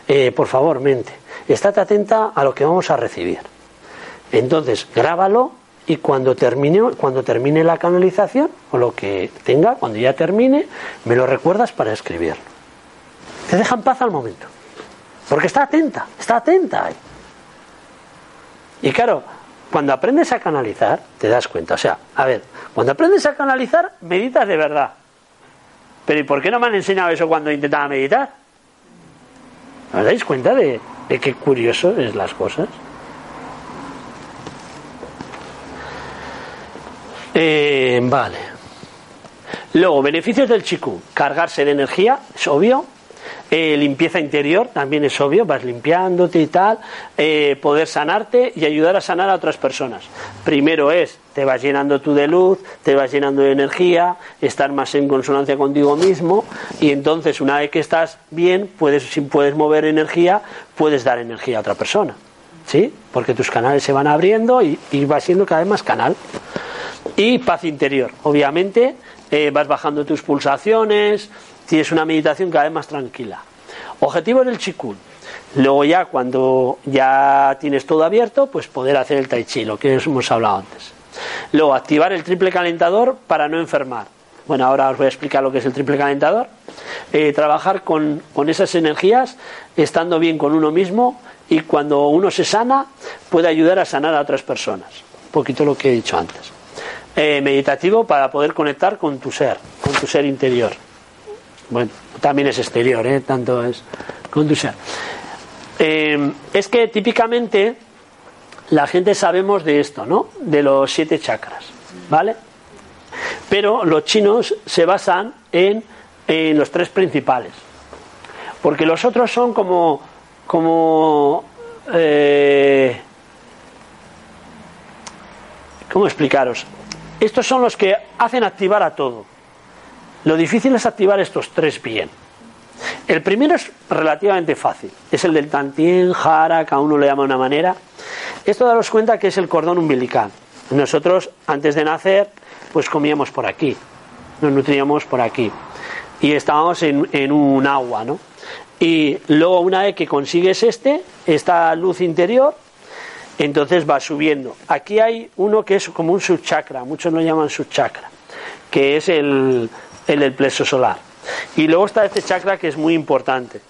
eh, por favor, mente, estate atenta a lo que vamos a recibir. Entonces, grábalo y cuando termine, cuando termine la canalización, o lo que tenga, cuando ya termine, me lo recuerdas para escribirlo. Te deja en paz al momento. Porque está atenta, está atenta. Y claro, cuando aprendes a canalizar, te das cuenta. O sea, a ver, cuando aprendes a canalizar, meditas de verdad. Pero ¿y por qué no me han enseñado eso cuando intentaba meditar? ¿Os dais cuenta de, de qué curioso es las cosas? Eh, vale. Luego, beneficios del chikung. Cargarse de energía, es obvio. Eh, limpieza interior, también es obvio, vas limpiándote y tal. Eh, poder sanarte y ayudar a sanar a otras personas. Primero es, te vas llenando tú de luz, te vas llenando de energía, estar más en consonancia contigo mismo. Y entonces, una vez que estás bien, puedes, si puedes mover energía, puedes dar energía a otra persona. ¿Sí? Porque tus canales se van abriendo y, y vas siendo cada vez más canal. Y paz interior. Obviamente eh, vas bajando tus pulsaciones, tienes una meditación cada vez más tranquila. Objetivo del chikun. Luego ya cuando ya tienes todo abierto, pues poder hacer el tai chi, lo que hemos hablado antes. Luego activar el triple calentador para no enfermar. Bueno, ahora os voy a explicar lo que es el triple calentador. Eh, trabajar con, con esas energías, estando bien con uno mismo y cuando uno se sana, puede ayudar a sanar a otras personas. Un poquito lo que he dicho antes. Eh, meditativo para poder conectar con tu ser, con tu ser interior. Bueno, también es exterior, ¿eh? tanto es con tu ser. Eh, es que típicamente la gente sabemos de esto, ¿no? De los siete chakras, ¿vale? Pero los chinos se basan en, en los tres principales, porque los otros son como, como eh, ¿cómo explicaros? Estos son los que hacen activar a todo. Lo difícil es activar estos tres bien. El primero es relativamente fácil. Es el del tantien, jara, cada uno le llama de una manera. Esto daros cuenta que es el cordón umbilical. Nosotros, antes de nacer, pues comíamos por aquí. Nos nutríamos por aquí. Y estábamos en, en un agua, ¿no? Y luego, una vez que consigues este, esta luz interior, entonces va subiendo. Aquí hay uno que es como un subchakra, muchos lo llaman subchakra, que es el, el del plexo solar. Y luego está este chakra que es muy importante.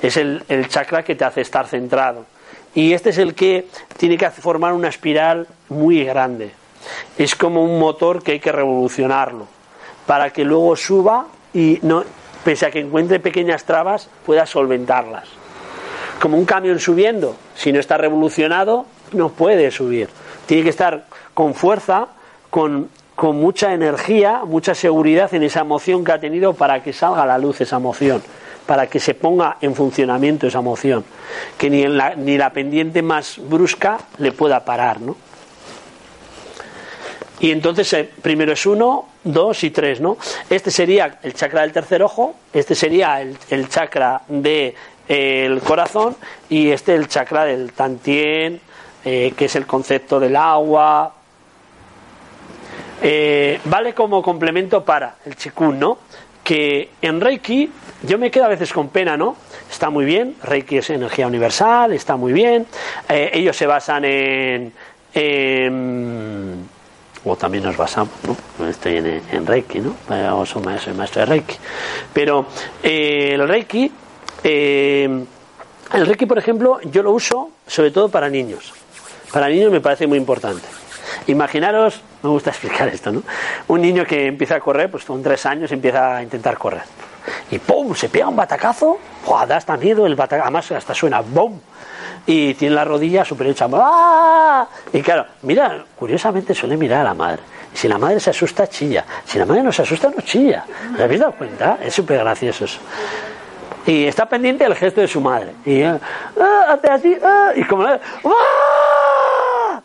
Es el, el chakra que te hace estar centrado. Y este es el que tiene que formar una espiral muy grande. Es como un motor que hay que revolucionarlo para que luego suba y no, pese a que encuentre pequeñas trabas, pueda solventarlas. Como un camión subiendo, si no está revolucionado, no puede subir. Tiene que estar con fuerza, con, con mucha energía, mucha seguridad en esa emoción que ha tenido para que salga a la luz esa emoción, para que se ponga en funcionamiento esa emoción, que ni, en la, ni la pendiente más brusca le pueda parar, ¿no? Y entonces eh, primero es uno, dos y tres, ¿no? Este sería el chakra del tercer ojo, este sería el, chakra del el corazón y este el chakra del tantien, eh, que es el concepto del agua. Eh, vale como complemento para el chikun, ¿no? Que en Reiki yo me quedo a veces con pena, ¿no? Está muy bien, Reiki es energía universal, está muy bien. Eh, ellos se basan en, en o también nos basamos, ¿no? Estoy en, Reiki, ¿no? O soy maestro, maestro de Reiki. Pero eh, el Reiki, eh, el Reiki, por ejemplo, yo lo uso sobre todo para niños. Para niños me parece muy importante. Imaginaros, me gusta explicar esto, ¿no? Un niño que empieza a correr, pues con tres años empieza a intentar correr. Y ¡pum! Se pega un batacazo, ¡Buah! da hasta miedo el batacazo, además hasta suena ¡bum! y tiene la rodilla súper hecha. ¡Ah! Y claro, mira, curiosamente suele mirar a la madre. Si la madre se asusta, chilla. Si la madre no se asusta, no chilla. ¿Te habéis dado cuenta? Es súper gracioso eso. Y está pendiente del gesto de su madre. Y ah, hace así, ah, y como ¡Ah!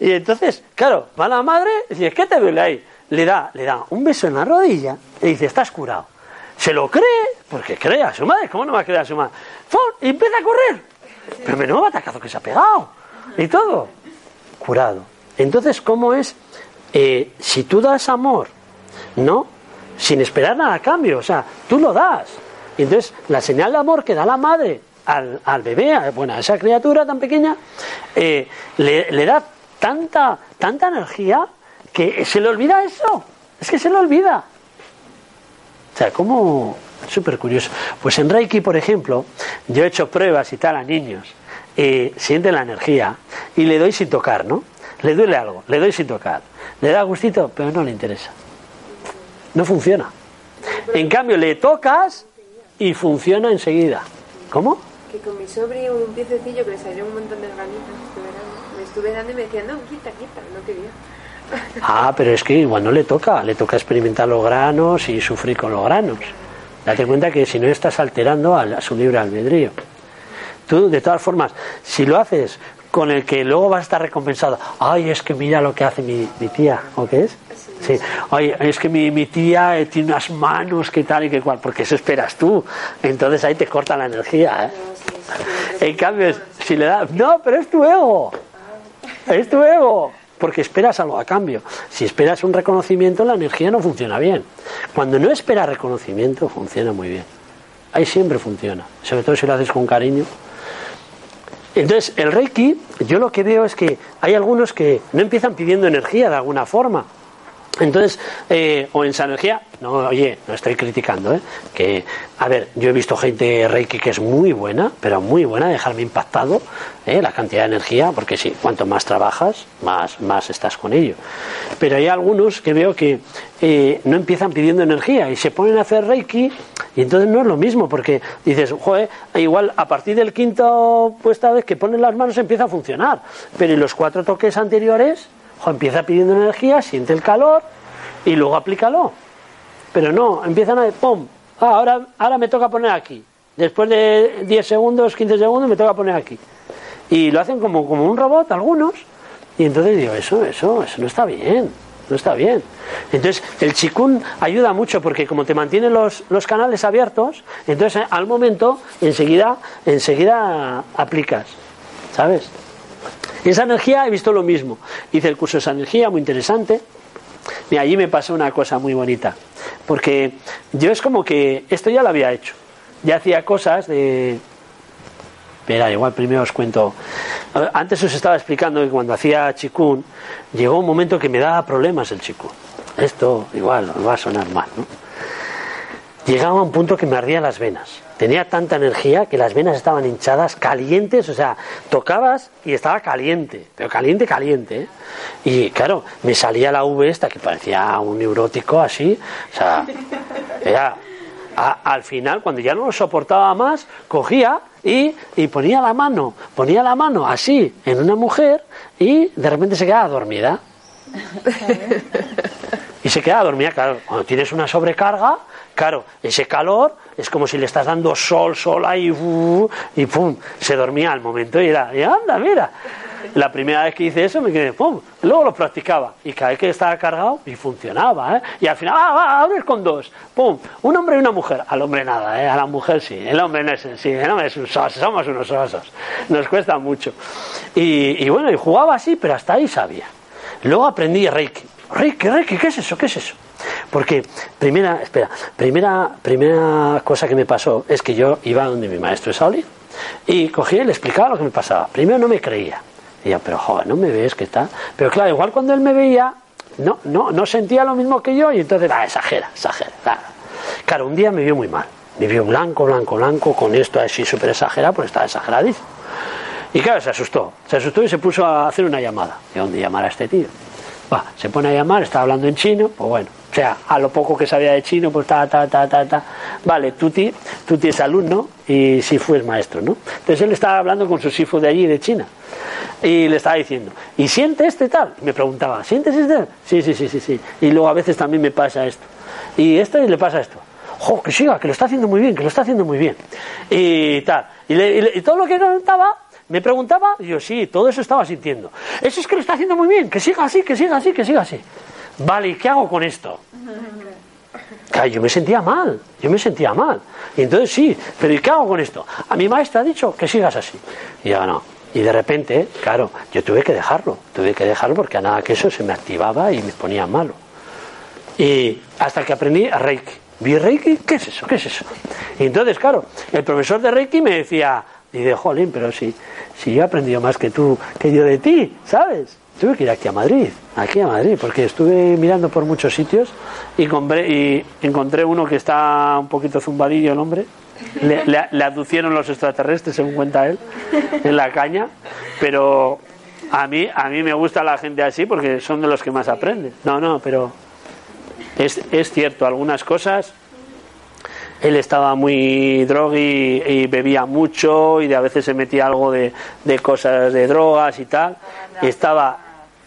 Y entonces, claro, va la madre y dice, ¿qué te duele ahí? Le da, le da un beso en la rodilla y dice, estás curado. Se lo cree, porque cree a su madre. ¿Cómo no va a creer a su madre? ¡Fum! Y empieza a correr. Pero menudo batacazo que se ha pegado. Y todo. Curado. Entonces, ¿cómo es? Eh, si tú das amor, ¿no? Sin esperar nada a cambio. O sea, tú lo das. Entonces, la señal de amor que da la madre al, al bebé, a, bueno, a esa criatura tan pequeña, eh, le, le da tanta, tanta energía que se le olvida eso. Es que se le olvida. O sea, como súper curioso. Pues en Reiki, por ejemplo, yo he hecho pruebas y tal a niños, eh, sienten la energía y le doy sin tocar, ¿no? Le duele algo, le doy sin tocar. Le da gustito, pero no le interesa. No funciona. En cambio, le tocas y funciona enseguida. ¿Cómo? Que con mi sobrino un piececillo que le salió un montón de me estuve dando y me decía, no, quita, quita, no quería. Ah, pero es que igual no le toca, le toca experimentar los granos y sufrir con los granos. Date cuenta que si no estás alterando a, su libre albedrío. Tú, de todas formas, si lo haces con el que luego vas a estar recompensado, ay, es que mira lo que hace mi, mi tía, ¿o qué es? Sí, ay, es que mi, mi tía eh, tiene unas manos que tal y que cual, porque eso esperas tú. Entonces ahí te corta la energía, ¿eh? En cambio, si le das, no, pero es tu ego, es tu ego, porque esperas algo a cambio. Si esperas un reconocimiento, la energía no funciona bien. Cuando no esperas reconocimiento, funciona muy bien. Ahí siempre funciona, sobre todo si lo haces con cariño. Entonces, el Reiki, yo lo que veo es que hay algunos que no empiezan pidiendo energía de alguna forma. Entonces, eh, o en esa energía, no, oye, no estoy criticando, ¿eh? Que, a ver, yo he visto gente Reiki que es muy buena, pero muy buena, dejarme impactado, ¿eh? La cantidad de energía, porque sí, cuanto más trabajas, más, más estás con ello. Pero hay algunos que veo que eh, no empiezan pidiendo energía y se ponen a hacer Reiki y entonces no es lo mismo, porque dices, joder, igual a partir del quinto puesta vez que ponen las manos empieza a funcionar, pero en los cuatro toques anteriores, empieza pidiendo energía, siente el calor y luego aplícalo. Pero no, empiezan a ¡pum! Ah, ahora, ahora me toca poner aquí. Después de 10 segundos, 15 segundos, me toca poner aquí. Y lo hacen como, como un robot algunos. Y entonces digo, eso, eso, eso no está bien. No está bien. Entonces, el chikun ayuda mucho porque como te mantiene los, los canales abiertos, entonces al momento, enseguida, enseguida aplicas. ¿Sabes? Esa energía he visto lo mismo. Hice el curso de esa energía, muy interesante. Y allí me pasó una cosa muy bonita. Porque yo es como que esto ya lo había hecho. Ya hacía cosas de. Espera, igual primero os cuento. Antes os estaba explicando que cuando hacía chikun, llegó un momento que me daba problemas el chikun. Esto igual va a sonar mal, ¿no? Llegaba a un punto que me ardían las venas. Tenía tanta energía que las venas estaban hinchadas, calientes, o sea, tocabas y estaba caliente, pero caliente, caliente. ¿eh? Y claro, me salía la V esta que parecía un neurótico así, o sea, era, a- al final, cuando ya no lo soportaba más, cogía y, y ponía la mano, ponía la mano así en una mujer y de repente se quedaba dormida. Y se queda dormida, claro, cuando tienes una sobrecarga, claro, ese calor es como si le estás dando sol, sol ahí, y pum, se dormía al momento y era, y anda, mira. La primera vez que hice eso me quedé, pum, luego lo practicaba y cada vez que estaba cargado y funcionaba, ¿eh? Y al final, ah, va, abres con dos, pum, un hombre y una mujer. Al hombre nada, ¿eh? A la mujer sí, el hombre no es, sí, el hombre es un soso, somos unos osos, nos cuesta mucho. Y, y bueno, y jugaba así, pero hasta ahí sabía. Luego aprendí Reiki. Reiki, Reiki, ¿qué es eso? ¿Qué es eso? Porque primera, espera, primera, primera cosa que me pasó es que yo iba donde mi maestro Shaolin y cogía y le explicaba lo que me pasaba. Primero no me creía. Decía, pero joder, no me ves que está. Pero claro, igual cuando él me veía, no, no, no sentía lo mismo que yo y entonces, ah, exagera, exagera. Claro. un día me vio muy mal. Me vio blanco, blanco, blanco, con esto así súper exagerado, pues estaba exageradísimo. Y claro, se asustó. Se asustó y se puso a hacer una llamada. ¿De dónde llamar a este tío? Va, se pone a llamar, estaba hablando en chino, pues bueno, o sea, a lo poco que sabía de chino, pues ta, ta, ta, ta, ta. Vale, Tuti, Tuti es alumno y Sifu es maestro, ¿no? Entonces él estaba hablando con su Sifu de allí, de China, y le estaba diciendo, ¿y siente este tal? Me preguntaba, ¿sientes este? Sí, sí, sí, sí, sí. Y luego a veces también me pasa esto. Y esto y le pasa esto. ¡Jo, que siga, que lo está haciendo muy bien, que lo está haciendo muy bien! Y tal. Y, le- y le- y todo lo que contaba, me preguntaba, yo sí, todo eso estaba sintiendo. Eso es que lo está haciendo muy bien, que siga así, que siga así, que siga así. Vale, ¿y qué hago con esto? Claro, yo me sentía mal, yo me sentía mal. Y entonces sí, pero ¿y qué hago con esto? A mi maestra ha dicho que sigas así. Y yo no. Y de repente, claro, yo tuve que dejarlo, tuve que dejarlo porque a nada que eso se me activaba y me ponía malo. Y hasta que aprendí a Reiki. ¿Vi Reiki? ¿Qué es eso? ¿Qué es eso? Y entonces, claro, el profesor de Reiki me decía, y de jolín, pero si, si yo he aprendido más que tú, que yo de ti, ¿sabes? Tuve que ir aquí a Madrid, aquí a Madrid, porque estuve mirando por muchos sitios y, compré- y encontré uno que está un poquito zumbadillo el hombre. Le, le- aducieron los extraterrestres, según cuenta él, en la caña, pero a mí, a mí me gusta la gente así porque son de los que más aprenden. No, no, pero es, es cierto, algunas cosas. Él estaba muy drogui y bebía mucho y de a veces se metía algo de, de cosas de drogas y tal. Estaba,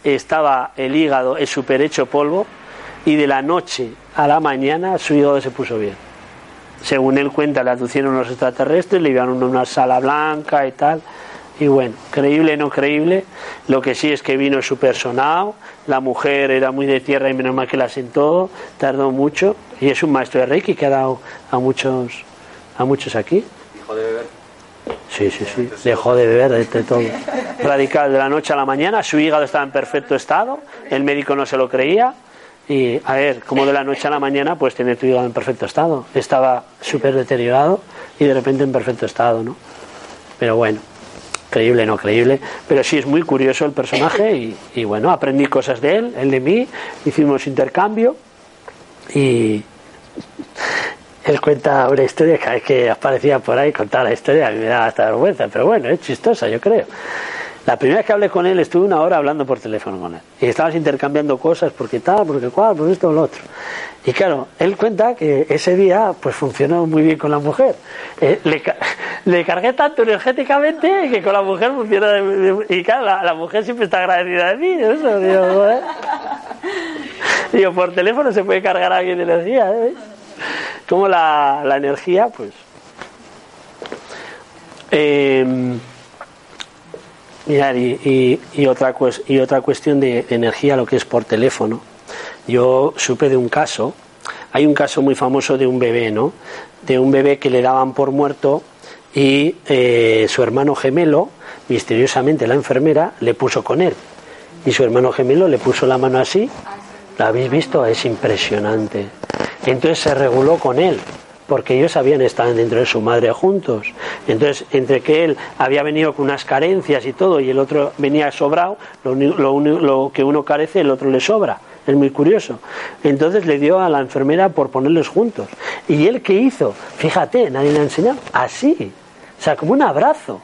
estaba el hígado es súper hecho polvo y de la noche a la mañana su hígado se puso bien. Según él cuenta, le aducieron los extraterrestres, le llevaron a una sala blanca y tal. Y bueno, creíble, no creíble. Lo que sí es que vino súper sonado. La mujer era muy de tierra y menos mal que la sentó. Tardó mucho. Y es un maestro de Reiki que ha dado a muchos, a muchos aquí. Hijo de beber. Sí, sí, sí. Dejó de beber de todo. Radical de la noche a la mañana. Su hígado estaba en perfecto estado. El médico no se lo creía. Y a ver, como de la noche a la mañana, pues tener tu hígado en perfecto estado. Estaba súper deteriorado y de repente en perfecto estado, ¿no? Pero bueno, creíble, no creíble. Pero sí es muy curioso el personaje y, y bueno, aprendí cosas de él, él de mí. Hicimos intercambio y él cuenta una historia cada vez que aparecía por ahí, contaba la historia, a mí me daba hasta vergüenza, pero bueno, es chistosa, yo creo. La primera vez que hablé con él estuve una hora hablando por teléfono con él. Y estabas intercambiando cosas, porque tal, porque cual, por esto o lo otro. Y claro, él cuenta que ese día pues funcionó muy bien con la mujer. Eh, le, le cargué tanto energéticamente que con la mujer funciona. de- de- y claro, la, mujer siempre está agradecida de mí. Eso, digo, por teléfono se puede cargar a alguien energía, ¿eh? Como la, la energía, pues. Eh, y, y- y otra, y otra cuestión de, de energía, lo que es por teléfono. Yo supe de un caso, hay un caso muy famoso de un bebé, ¿no? De un bebé que le daban por muerto y eh, su hermano gemelo, misteriosamente la enfermera, le puso con él. Y su hermano gemelo le puso la mano así. ¿La habéis visto? Es impresionante. Entonces se reguló con él porque ellos habían estado dentro de su madre juntos. Entonces, entre que él había venido con unas carencias y todo, y el otro venía sobrado, lo, que uno carece, el otro le sobra. Es muy curioso. Entonces le dio a la enfermera por ponerlos juntos. ¿Y él qué hizo? Fíjate, nadie le ha enseñado. Así. O sea, como un abrazo.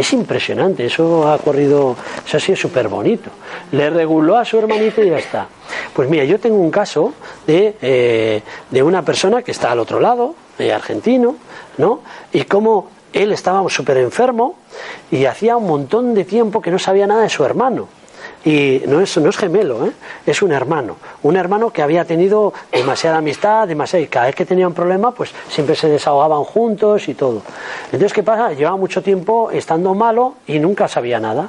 Es impresionante, eso ha corrido, eso ha sido súper bonito. Le reguló a su hermanito y ya está. Pues mira, yo tengo un caso de, eh, de una persona que está al otro lado, eh, argentino, ¿no? Y cómo él estaba súper enfermo y hacía un montón de tiempo que no sabía nada de su hermano. Y no es, no es gemelo, ¿eh? es un hermano. Un hermano que había tenido demasiada amistad, demasiada, y cada vez que tenía un problema, pues siempre se desahogaban juntos y todo. Entonces, ¿qué pasa? Llevaba mucho tiempo estando malo y nunca sabía nada.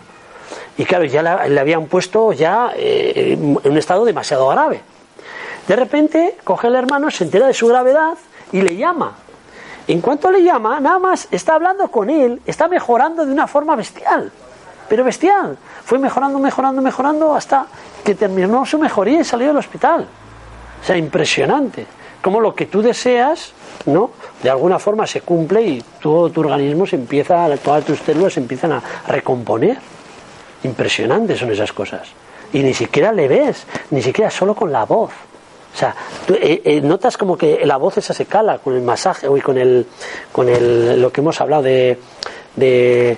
Y claro, ya le, habían puesto ya eh, en un estado demasiado grave. De repente, coge el hermano, se entera de su gravedad y le llama. En cuanto le llama, nada más está hablando con él, está mejorando de una forma bestial. Pero bestial. Fue mejorando, mejorando, mejorando hasta que terminó su mejoría y salió del hospital. O sea, impresionante. Como lo que tú deseas, ¿no? De alguna forma se cumple y todo tu organismo se empieza, todas tus células se empiezan a recomponer. Impresionantes son esas cosas. Y ni siquiera le ves, ni siquiera solo con la voz. O sea, tú, eh, eh, notas como que la voz esa se cala con el masaje y con el, con el, lo que hemos hablado de, de,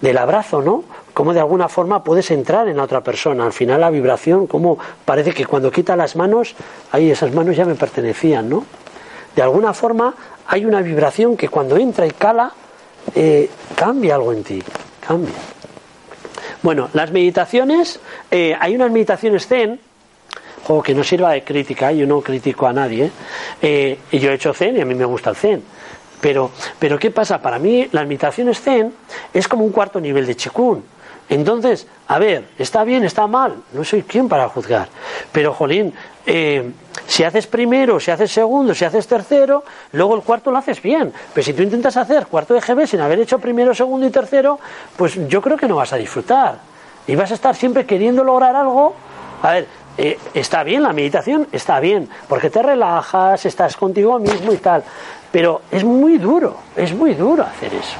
del abrazo, ¿no? Cómo de alguna forma puedes entrar en la otra persona. Al final la vibración, como parece que cuando quita las manos, ahí esas manos ya me pertenecían, ¿no? De alguna forma hay una vibración que cuando entra y cala, eh, cambia algo en ti, cambia. Bueno, las meditaciones, eh, hay unas meditaciones zen, o que no sirva de crítica, yo no critico a nadie, eh, y yo he hecho zen y a mí me gusta el zen. Pero, pero ¿qué pasa? Para mí las meditaciones zen es como un cuarto nivel de chikun. Entonces, a ver, está bien, está mal, no soy quien para juzgar. Pero, jolín, eh, si haces primero, si haces segundo, si haces tercero, luego el cuarto lo haces bien. Pero si tú intentas hacer cuarto de GB sin haber hecho primero, segundo y tercero, pues yo creo que no vas a disfrutar. Y vas a estar siempre queriendo lograr algo. A ver, eh, está bien la meditación, está bien, porque te relajas, estás contigo mismo y tal. Pero es muy duro, es muy duro hacer eso.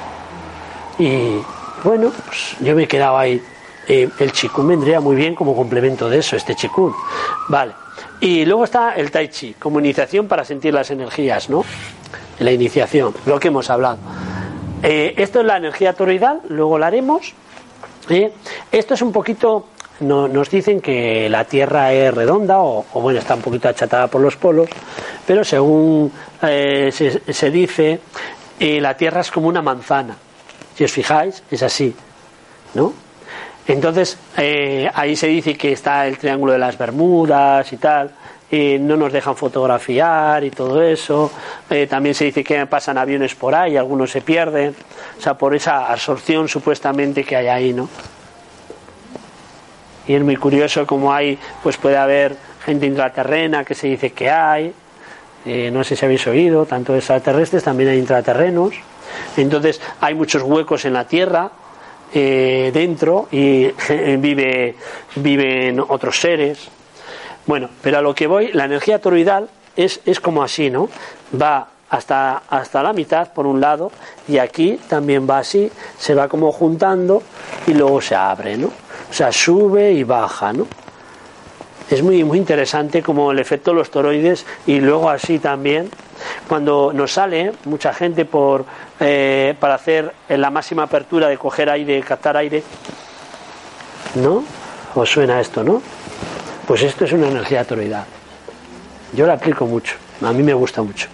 Y bueno, pues yo me he quedado ahí. El chikun vendría muy bien como complemento de eso, este chikun. Vale. Y luego está el tai chi, como iniciación para sentir las energías, ¿no? La iniciación, lo que hemos hablado. Eh, esto es la energía toroidal, luego la haremos. ¿eh? Esto es un poquito, no, nos dicen que la Tierra es redonda, o, o, bueno, está un poquito achatada por los polos, pero según eh, se, se, dice, la Tierra es como una manzana. Si os fijáis, es así, ¿no? Entonces, eh, ahí se dice que está el Triángulo de las Bermudas y tal, y no nos dejan fotografiar y todo eso. Eh, también se dice que pasan aviones por ahí, algunos se pierden, o sea, por esa absorción supuestamente que hay ahí, ¿no? Y es muy curioso como hay, pues puede haber gente intraterrena que se dice que hay, eh, no sé si habéis oído, tanto extraterrestres, también hay intraterrenos. Entonces hay muchos huecos en la Tierra eh, dentro y eh, vive, viven otros seres. Bueno, pero a lo que voy, la energía toroidal es, es como así, ¿no? Va hasta, hasta la mitad por un lado y aquí también va así, se va como juntando y luego se abre, ¿no? O sea, sube y baja, ¿no? Es muy, muy interesante como el efecto de los toroides y luego así también cuando nos sale mucha gente por eh, para hacer la máxima apertura de coger aire, captar aire, ¿no? ¿Os suena esto, no? Pues esto es una energía toroidal. Yo la aplico mucho, a mí me gusta mucho.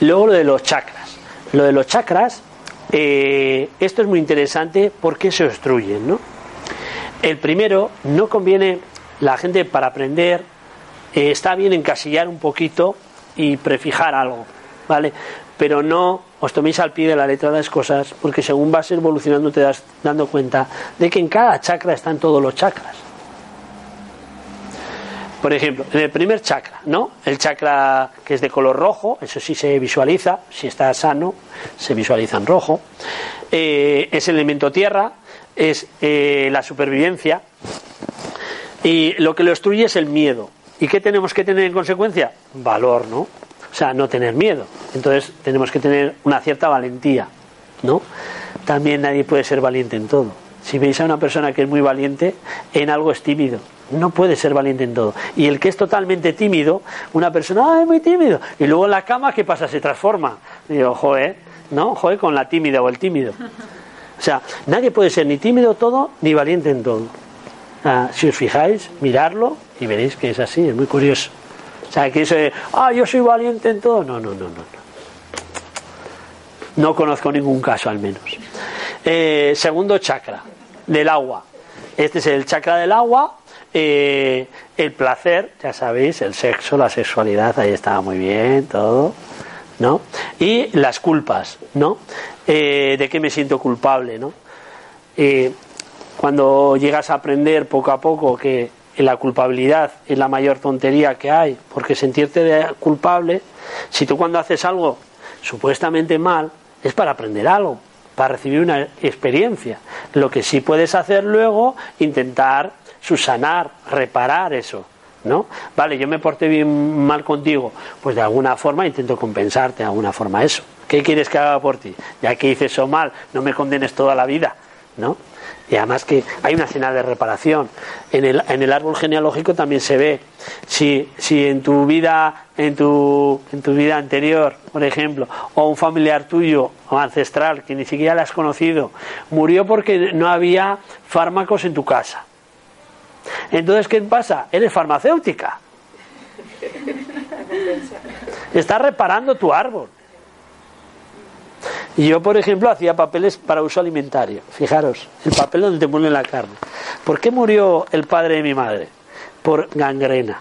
Luego lo de los chakras. Lo de los chakras, eh, esto es muy interesante porque se obstruyen, ¿no? El primero, no conviene, la gente para aprender, eh, está bien encasillar un poquito y prefijar algo, ¿vale? Pero no os toméis al pie de la letra las cosas, porque según vas evolucionando te das dando cuenta de que en cada chakra están todos los chakras. Por ejemplo, en el primer chakra, ¿no? El chakra que es de color rojo, eso sí se visualiza, si está sano, se visualiza en rojo. Eh, es el elemento tierra, es eh, la supervivencia. Y lo que lo obstruye es el miedo. ¿Y qué tenemos que tener en consecuencia? Valor, ¿no? O sea, no tener miedo. Entonces tenemos que tener una cierta valentía, ¿no? También nadie puede ser valiente en todo. si veis a una persona que es muy valiente, en algo es tímido. No puede ser valiente en todo. Y el que es totalmente tímido, una persona, ah, es muy tímido. Y luego en la cama, ¿qué pasa? Se transforma. Digo, joder, ¿no? Joder con la tímida o el tímido. O sea, nadie puede ser ni tímido todo ni valiente en todo. Si os fijáis, mirarlo y veréis que es así, es muy curioso. O sea, que de, ah, yo soy valiente en todo. No, no, no, no. No conozco ningún caso al menos. Eh, segundo chakra, del agua. Este es el chakra del agua. Eh, el placer, ya sabéis, el sexo, la sexualidad, ahí estaba muy bien, todo. ¿No? Y las culpas, ¿no? Eh, ¿De qué me siento culpable, ¿no? cuando llegas a aprender poco a poco que la culpabilidad es la mayor tontería que hay, porque sentirte culpable, si tú cuando haces algo supuestamente mal, es para aprender algo, para recibir una experiencia. Lo que sí puedes hacer luego, intentar susanar, reparar eso. ¿No? Vale, yo me porté bien mal contigo, pues de alguna forma intento compensarte, de alguna forma eso. ¿Qué quieres que haga por ti? Ya que hice eso mal, no me condenes toda la vida, ¿no? Y además que hay una señal de reparación. En el, en el árbol genealógico también se ve si, si en tu vida, en tu, en tu vida anterior, por ejemplo, o un familiar tuyo o ancestral que ni siquiera le has conocido, murió porque no había fármacos en tu casa. Entonces, ¿qué pasa? Eres farmacéutica. Estás reparando tu árbol. Yo, por ejemplo, hacía papeles para uso alimentario. Fijaros, el papel donde te muelen la carne. ¿Por qué murió el padre de mi madre? Por gangrena.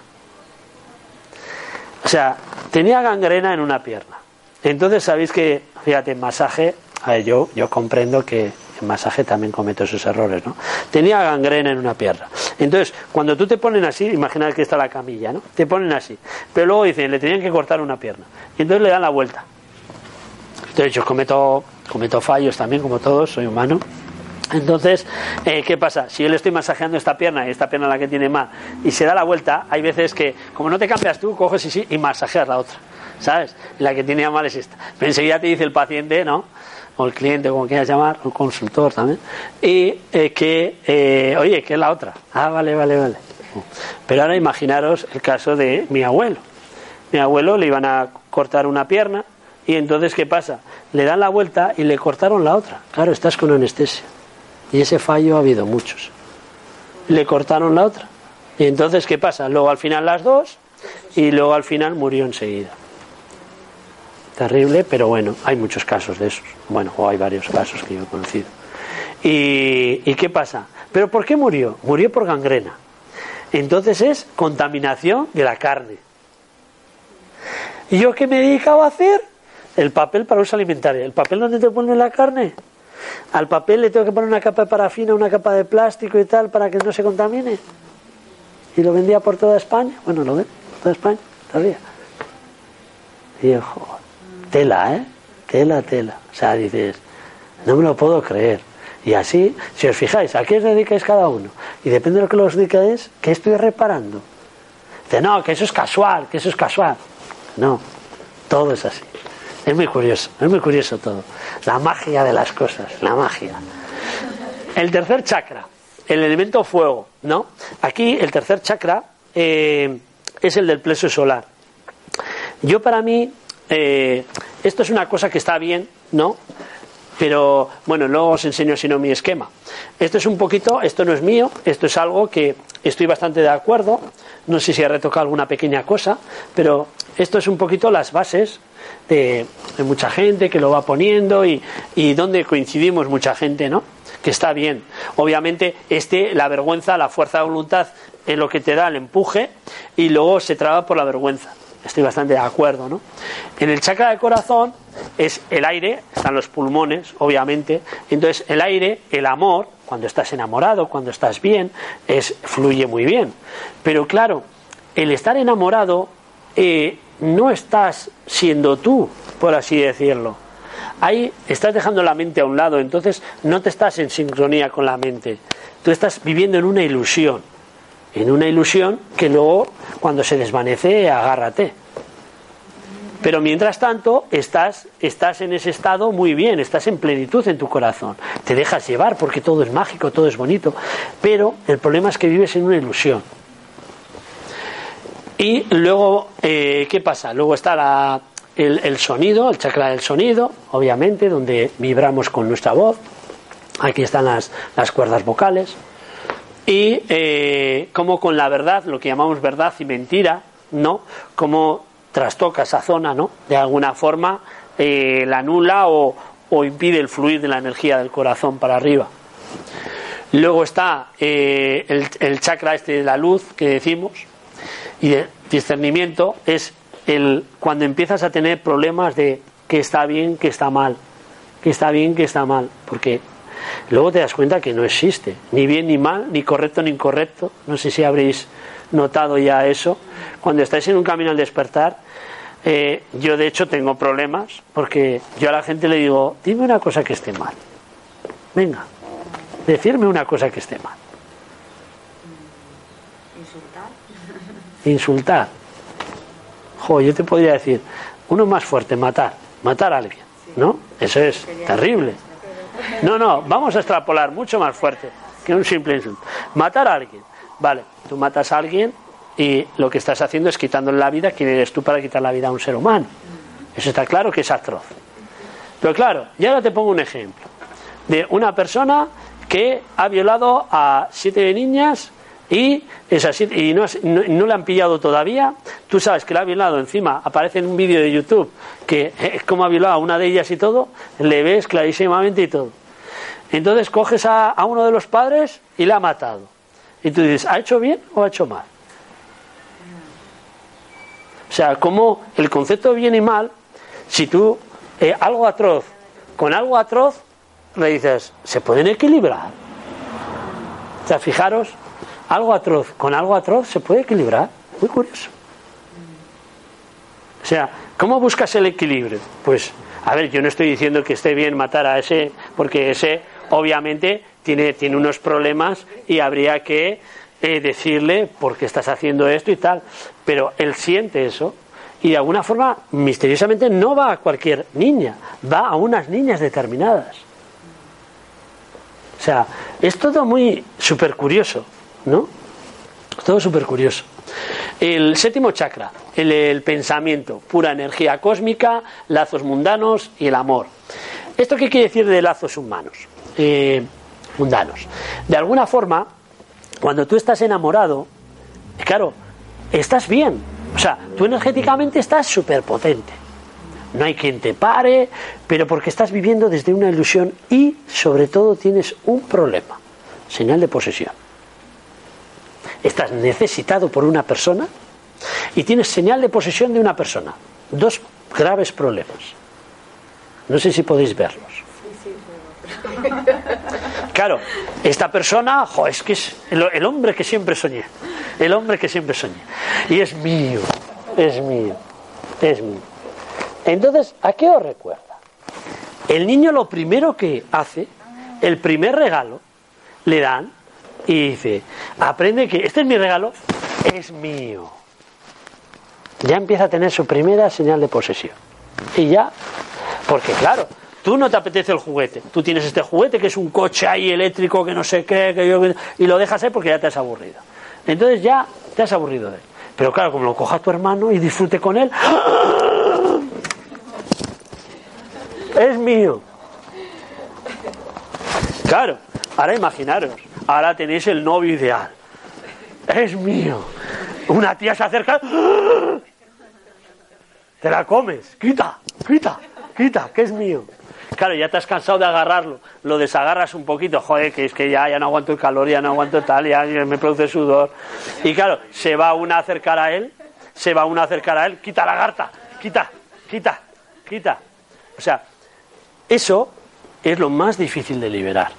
O sea, tenía gangrena en una pierna. Entonces, sabéis que, fíjate, en masaje, a ver, yo, yo comprendo que en masaje también cometo esos errores, ¿no? Tenía gangrena en una pierna. Entonces, cuando tú te ponen así, imaginad que está la camilla, ¿no? Te ponen así. Pero luego dicen, le tenían que cortar una pierna. Y entonces le dan la vuelta. Entonces yo cometo, cometo fallos también, como todos, soy humano. Entonces, eh, ¿qué pasa? Si yo le estoy masajeando esta pierna y esta pierna la que tiene mal y se da la vuelta, hay veces que, como no te cambias tú, coges y sí y masajeas la otra, ¿sabes? La que tiene mal es esta. Pero enseguida te dice el paciente, ¿no? O el cliente, como quieras llamar, o el consultor también, y eh, que, eh, oye, que es la otra. Ah, vale, vale, vale. Pero ahora imaginaros el caso de mi abuelo. Mi abuelo le iban a cortar una pierna y entonces, ¿qué pasa? Le dan la vuelta y le cortaron la otra. Claro, estás con anestesia. Y ese fallo ha habido muchos. Le cortaron la otra. Y entonces, ¿qué pasa? Luego al final las dos y luego al final murió enseguida. Terrible, pero bueno, hay muchos casos de esos. Bueno, o hay varios casos que yo he conocido. ¿Y, ¿Y qué pasa? ¿Pero por qué murió? Murió por gangrena. Entonces es contaminación de la carne. ¿Y yo qué me dedicaba a hacer? El papel para uso alimentario. ¿El papel donde te ponen la carne? Al papel le tengo que poner una capa de parafina, una capa de plástico y tal para que no se contamine. Y lo vendía por toda España. Bueno, lo ven por toda España todavía. Y yo, tela, ¿eh? Tela, tela. O sea, dices, no me lo puedo creer. Y así, si os fijáis, ¿a qué os dedicáis cada uno? Y depende de lo que os dedicáis, ¿qué estoy reparando? Dice, no, que eso es casual, que eso es casual. No, todo es así. Es muy curioso, es muy curioso todo. La magia de las cosas, la magia. El tercer chakra, el elemento fuego, ¿no? Aquí el tercer chakra eh, es el del plexo solar. Yo para mí, eh, esto es una cosa que está bien, ¿no? Pero bueno, no os enseño sino mi esquema. Esto es un poquito, esto no es mío, esto es algo que estoy bastante de acuerdo. No sé si he retocado alguna pequeña cosa, pero esto es un poquito las bases de, mucha gente que lo va poniendo y, donde coincidimos mucha gente, ¿no? Que está bien. Obviamente, este, la vergüenza, la fuerza de voluntad es lo que te da el empuje y luego se traba por la vergüenza. Estoy bastante de acuerdo, ¿no? En el chakra del corazón es el aire, están los pulmones, obviamente. Entonces, el aire, el amor, cuando estás enamorado, cuando estás bien, es, fluye muy bien. Pero claro, el estar enamorado eh, no estás siendo tú, por así decirlo. Ahí estás dejando la mente a un lado, entonces no te estás en sincronía con la mente. Tú estás viviendo en una ilusión, en una ilusión que luego, cuando se desvanece, agárrate. Pero mientras tanto, estás, estás en ese estado muy bien, estás en plenitud en tu corazón. Te dejas llevar porque todo es mágico, todo es bonito. Pero el problema es que vives en una ilusión. Y luego, eh, ¿qué pasa? Luego está la, el, sonido, el chakra del sonido, obviamente, donde vibramos con nuestra voz. Aquí están las, las cuerdas vocales. Y eh, como con la verdad, lo que llamamos verdad y mentira, ¿no? Como trastoca esa zona, ¿no? De alguna forma eh, la anula o, o impide el fluir de la energía del corazón para arriba. Luego está eh, el, el chakra este de la luz que decimos y de discernimiento es el cuando empiezas a tener problemas de que está bien, que está mal, que está bien, que está mal, porque luego te das cuenta que no existe ni bien ni mal, ni correcto ni incorrecto. No sé si habréis notado ya eso. Cuando estáis en un camino al despertar, eh, yo de hecho tengo problemas porque yo a la gente le digo, dime una cosa que esté mal. Venga, decirme una cosa que esté mal. Insultar. Jo, yo te podría decir, uno más fuerte, matar, matar a alguien, ¿no? Eso es terrible. No, no, vamos a extrapolar mucho más fuerte que un simple insulto. Matar a alguien. Vale, tú matas a alguien y lo que estás haciendo es quitándole la vida. ¿Quién eres tú para quitar la vida a un ser humano? Eso está claro que es atroz. Pero claro, y ahora te pongo un ejemplo de una persona que ha violado a siete niñas y, es así, y no, no- no le han pillado todavía. Tú sabes que la ha violado encima. Aparece en un vídeo de YouTube que es como ha violado a una de ellas y todo. Le ves clarísimamente y todo. Entonces coges a, a uno de los padres y la ha matado. Y tú dices, ¿ha hecho bien o ha hecho mal? O sea, como el concepto de bien y mal, si tú eh, algo atroz con algo atroz, le dices, se pueden equilibrar. O sea, fijaros, algo atroz con algo atroz se puede equilibrar. Muy curioso. O sea, ¿cómo buscas el equilibrio? Pues, a ver, yo no estoy diciendo que esté bien matar a ese, porque ese obviamente tiene, tiene unos problemas y habría que eh, decirle por qué estás haciendo esto y tal. Pero él siente eso y de alguna forma, misteriosamente, no va a cualquier niña, va a unas niñas determinadas. O sea, es todo muy súper curioso, ¿no? Todo súper curioso. El séptimo chakra, el, pensamiento, pura energía cósmica, lazos mundanos y el amor. ¿Esto qué quiere decir de lazos humanos? Eh, mundanos. De alguna forma, cuando tú estás enamorado, claro, estás bien. O sea, tú energéticamente estás súper potente. No hay quien te pare, pero porque estás viviendo desde una ilusión y sobre todo tienes un problema, señal de posesión. Estás necesitado por una persona y tienes señal de posesión de una persona. Dos graves problemas. No sé si podéis verlos. Claro, esta persona, jo, es que es el, el hombre que siempre soñé. El hombre que siempre soñé. Y es mío, es mío, es mío. Entonces, ¿a qué os recuerda? El niño lo primero que hace, el primer regalo, le dan y dice, aprende que este es mi regalo, es mío. Ya empieza a tener su primera señal de posesión. Y ya, porque claro, tú no te apetece el juguete, tú tienes este juguete que es un coche ahí eléctrico que no sé qué, y lo dejas ahí porque ya te has aburrido. Entonces ya te has aburrido de él. Pero claro, como lo coja tu hermano y disfrute con él, es mío. Claro, ahora imaginaros, ahora tenéis el novio ideal. Es mío. Una tía se acerca, te la comes, quita, quita, quita, que es mío. Claro, ya te has cansado de agarrarlo, lo desagarras un poquito, joder, que es que ya, ya no aguanto el calor, ya no aguanto tal, ya me produce sudor. Y claro, se va una a acercar a él, se va una a acercar a él, quita la garta, quita, quita, quita. O sea, eso es lo más difícil de liberar,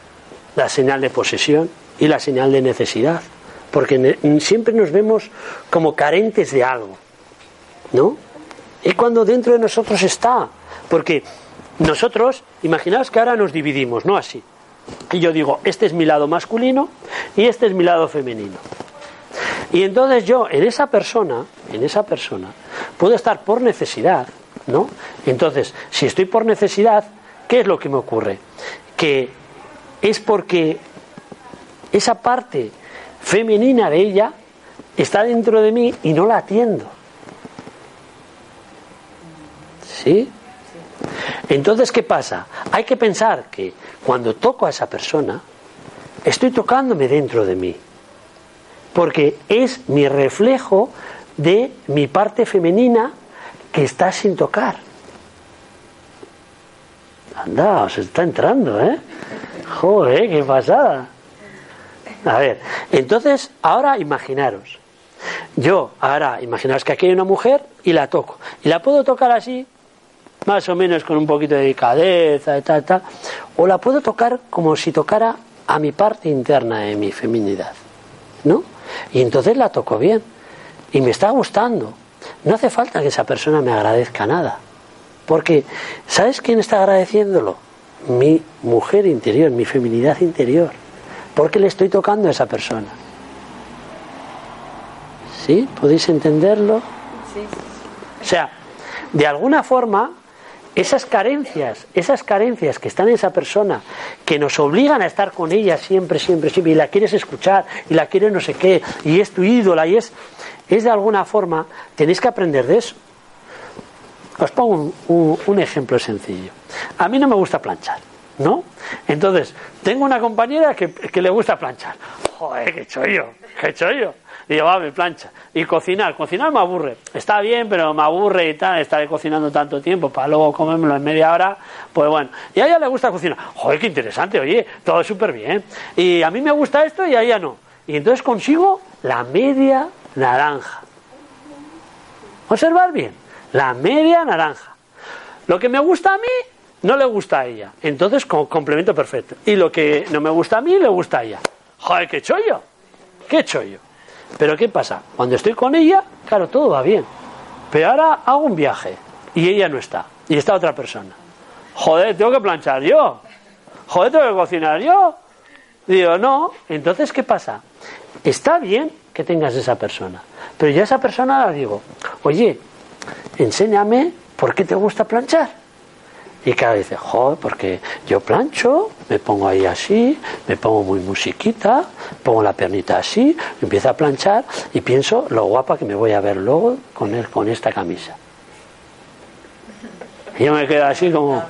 la señal de posesión y la señal de necesidad, porque siempre nos vemos como carentes de algo, ¿no? Es cuando dentro de nosotros está, porque nosotros, imaginaos que ahora nos dividimos, no así. Y yo digo, este es mi lado masculino y este es mi lado femenino. Y entonces yo, en esa persona, en esa persona, puedo estar por necesidad, ¿no? Entonces, si estoy por necesidad, ¿qué es lo que me ocurre? Que es porque esa parte femenina de ella está dentro de mí y no la atiendo. ¿Sí? Entonces, ¿qué pasa? Hay que pensar que cuando toco a esa persona, estoy tocándome dentro de mí. Porque es mi reflejo de mi parte femenina que está sin tocar. Anda, os está entrando, ¿eh? Joder, qué pasada. A ver, entonces, ahora imaginaros. Yo, ahora, imaginaos que aquí hay una mujer y la toco. Y la puedo tocar así, más o menos con un poquito de delicadeza tal, tal. O la puedo tocar como si tocara a mi parte interna de mi feminidad. ¿No? Y entonces la toco bien. Y me está gustando. No hace falta que esa persona me agradezca nada. Porque, ¿sabes quién está agradeciéndolo? Mi mujer interior, mi feminidad interior. Porque le estoy tocando a esa persona. ¿Sí? ¿Podéis entenderlo? O sea, de alguna forma, esas carencias, esas carencias que están en esa persona, que nos obligan a estar con ella siempre, siempre, siempre, y la quieres escuchar, y la quieres no sé qué, y es tu ídola, y es, es de alguna forma, tenéis que aprender de eso. Os pongo un, un- un ejemplo sencillo. A mí no me gusta planchar, ¿no? Entonces, tengo una compañera que, que le gusta planchar. Joder, qué chollo, qué chollo. Digo, va, me plancha. Y cocinar, cocinar me aburre. Está bien, pero me aburre y tal, estaré cocinando tanto tiempo para luego comérmelo en media hora. Pues bueno, y a ella le gusta cocinar. Joder, qué interesante, oye, todo súper bien. Y a mí me gusta esto y a ella no. Y entonces consigo la media naranja. Observad bien, la media naranja. Lo que me gusta a mí no le gusta a ella. Entonces, co- complemento perfecto. Y lo que no me gusta a mí le gusta a ella. Joder, qué chollo. Qué chollo. Pero ¿qué pasa? Cuando estoy con ella, claro, todo va bien. Pero ahora hago un viaje y ella no está. Y está otra persona. Joder, tengo que planchar yo. Joder, tengo que cocinar yo. Digo, no. Entonces, ¿qué pasa? Está bien que tengas esa persona. Pero yo a esa persona le digo, oye, enséñame por qué te gusta planchar. Y cada vez dice, joder, porque yo plancho, me pongo ahí así, me pongo muy musiquita, pongo la pernita así, empiezo a planchar y pienso lo guapa que me voy a ver luego con, él, con esta camisa. Y yo me quedo así como,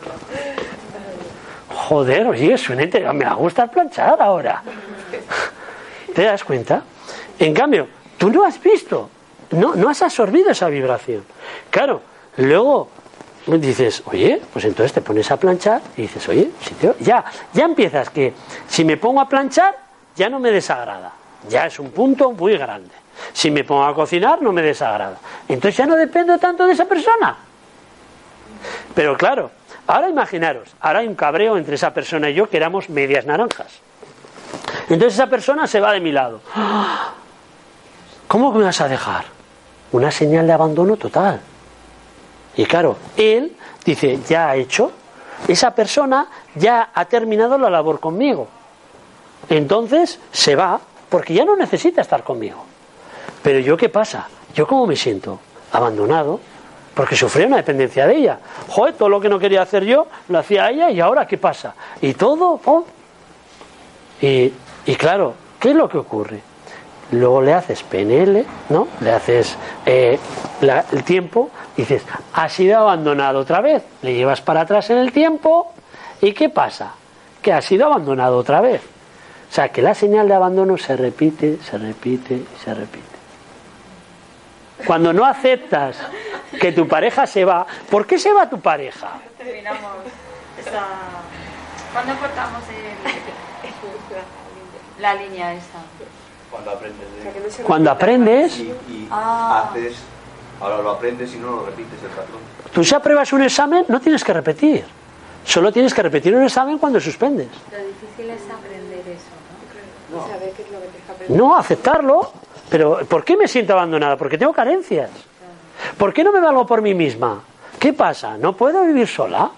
joder, oye, suena me gusta planchar ahora. ¿Te das cuenta? En cambio, tú no has visto, no, no has absorbido esa vibración. Claro, luego dices, oye, pues entonces te pones a planchar y dices, oye, si te- ya, ya empiezas que si me pongo a planchar, ya no me desagrada. Ya es un punto muy grande. Si me pongo a cocinar, no me desagrada. Entonces ya no dependo tanto de esa persona. Pero claro, ahora imaginaros, ahora hay un cabreo entre esa persona y yo que éramos medias naranjas. Entonces esa persona se va de mi lado. ¡Ah! ¿Cómo me vas a dejar? Una señal de abandono total. Y claro, él dice, ya ha hecho, esa persona ya ha terminado la labor conmigo. Entonces se va, porque ya no necesita estar conmigo. Pero yo, ¿qué pasa? ¿Yo cómo me siento? Abandonado, porque sufría una dependencia de ella. Joder, todo lo que no quería hacer yo, lo hacía ella y ahora, ¿qué pasa? Y todo. Y, y claro, ¿qué es lo que ocurre? Luego le haces PNL, ¿no? Le haces eh, el tiempo dices, ha sido abandonado otra vez. Le llevas para atrás en el tiempo y ¿qué pasa? Que ha sido abandonado otra vez. O sea, que la señal de abandono se repite, se repite se repite. Cuando no aceptas que tu pareja se va, ¿por qué se va tu pareja? Terminamos esa... ¿Cuándo cortamos el- la línea esa? Cuando aprendes O sea, que de... no se Cuando aprendes, Y, y Ah. haces... Ahora lo aprendes y no lo repites el patrón. tú si apruebas un examen, no tienes que repetir. Solo tienes que repetir un examen cuando suspendes. Lo difícil es aprender eso, ¿no? más. Saber qué es lo que tienes que aprender. No, aceptarlo. Pero ¿por qué me siento abandonada? Porque tengo carencias. ¿Por qué no me valgo por mí misma? ¿Qué pasa? ¿No puedo vivir sola?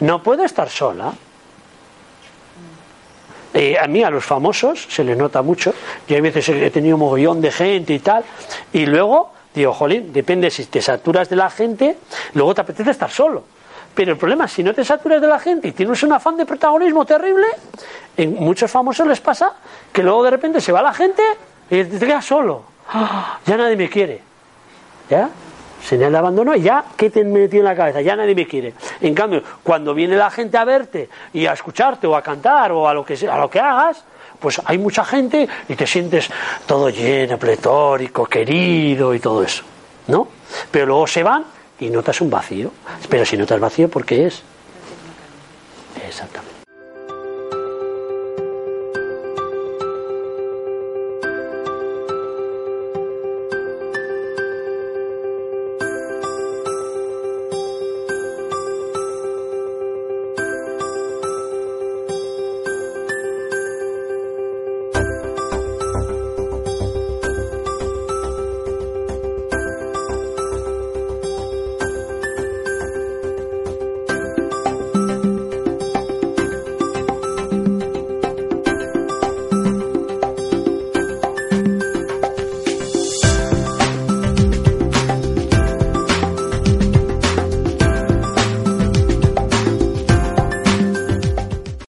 ¿No puedo estar sola? Eh, a mí, a los famosos, se les nota mucho. Yo hay veces he tenido mogollón de gente y tal. Y luego Digo, jolín, depende si te saturas de la gente, luego te apetece estar solo. Pero el problema es si no te saturas de la gente y tienes un afán de protagonismo terrible, en muchos famosos les pasa que luego de repente se va la gente y te quedas solo. Ya nadie me quiere. ¿Ya? Señal de abandono ya, ¿qué te metió en la cabeza? Ya nadie me quiere. En cambio, cuando viene la gente a verte y a escucharte o a cantar o a lo que, sea- a lo que hagas, pues hay mucha gente y te sientes todo lleno, pletórico, querido y todo eso. ¿No? Pero luego se van y notas un vacío. Pero si notas vacío, ¿por qué es? Exactamente.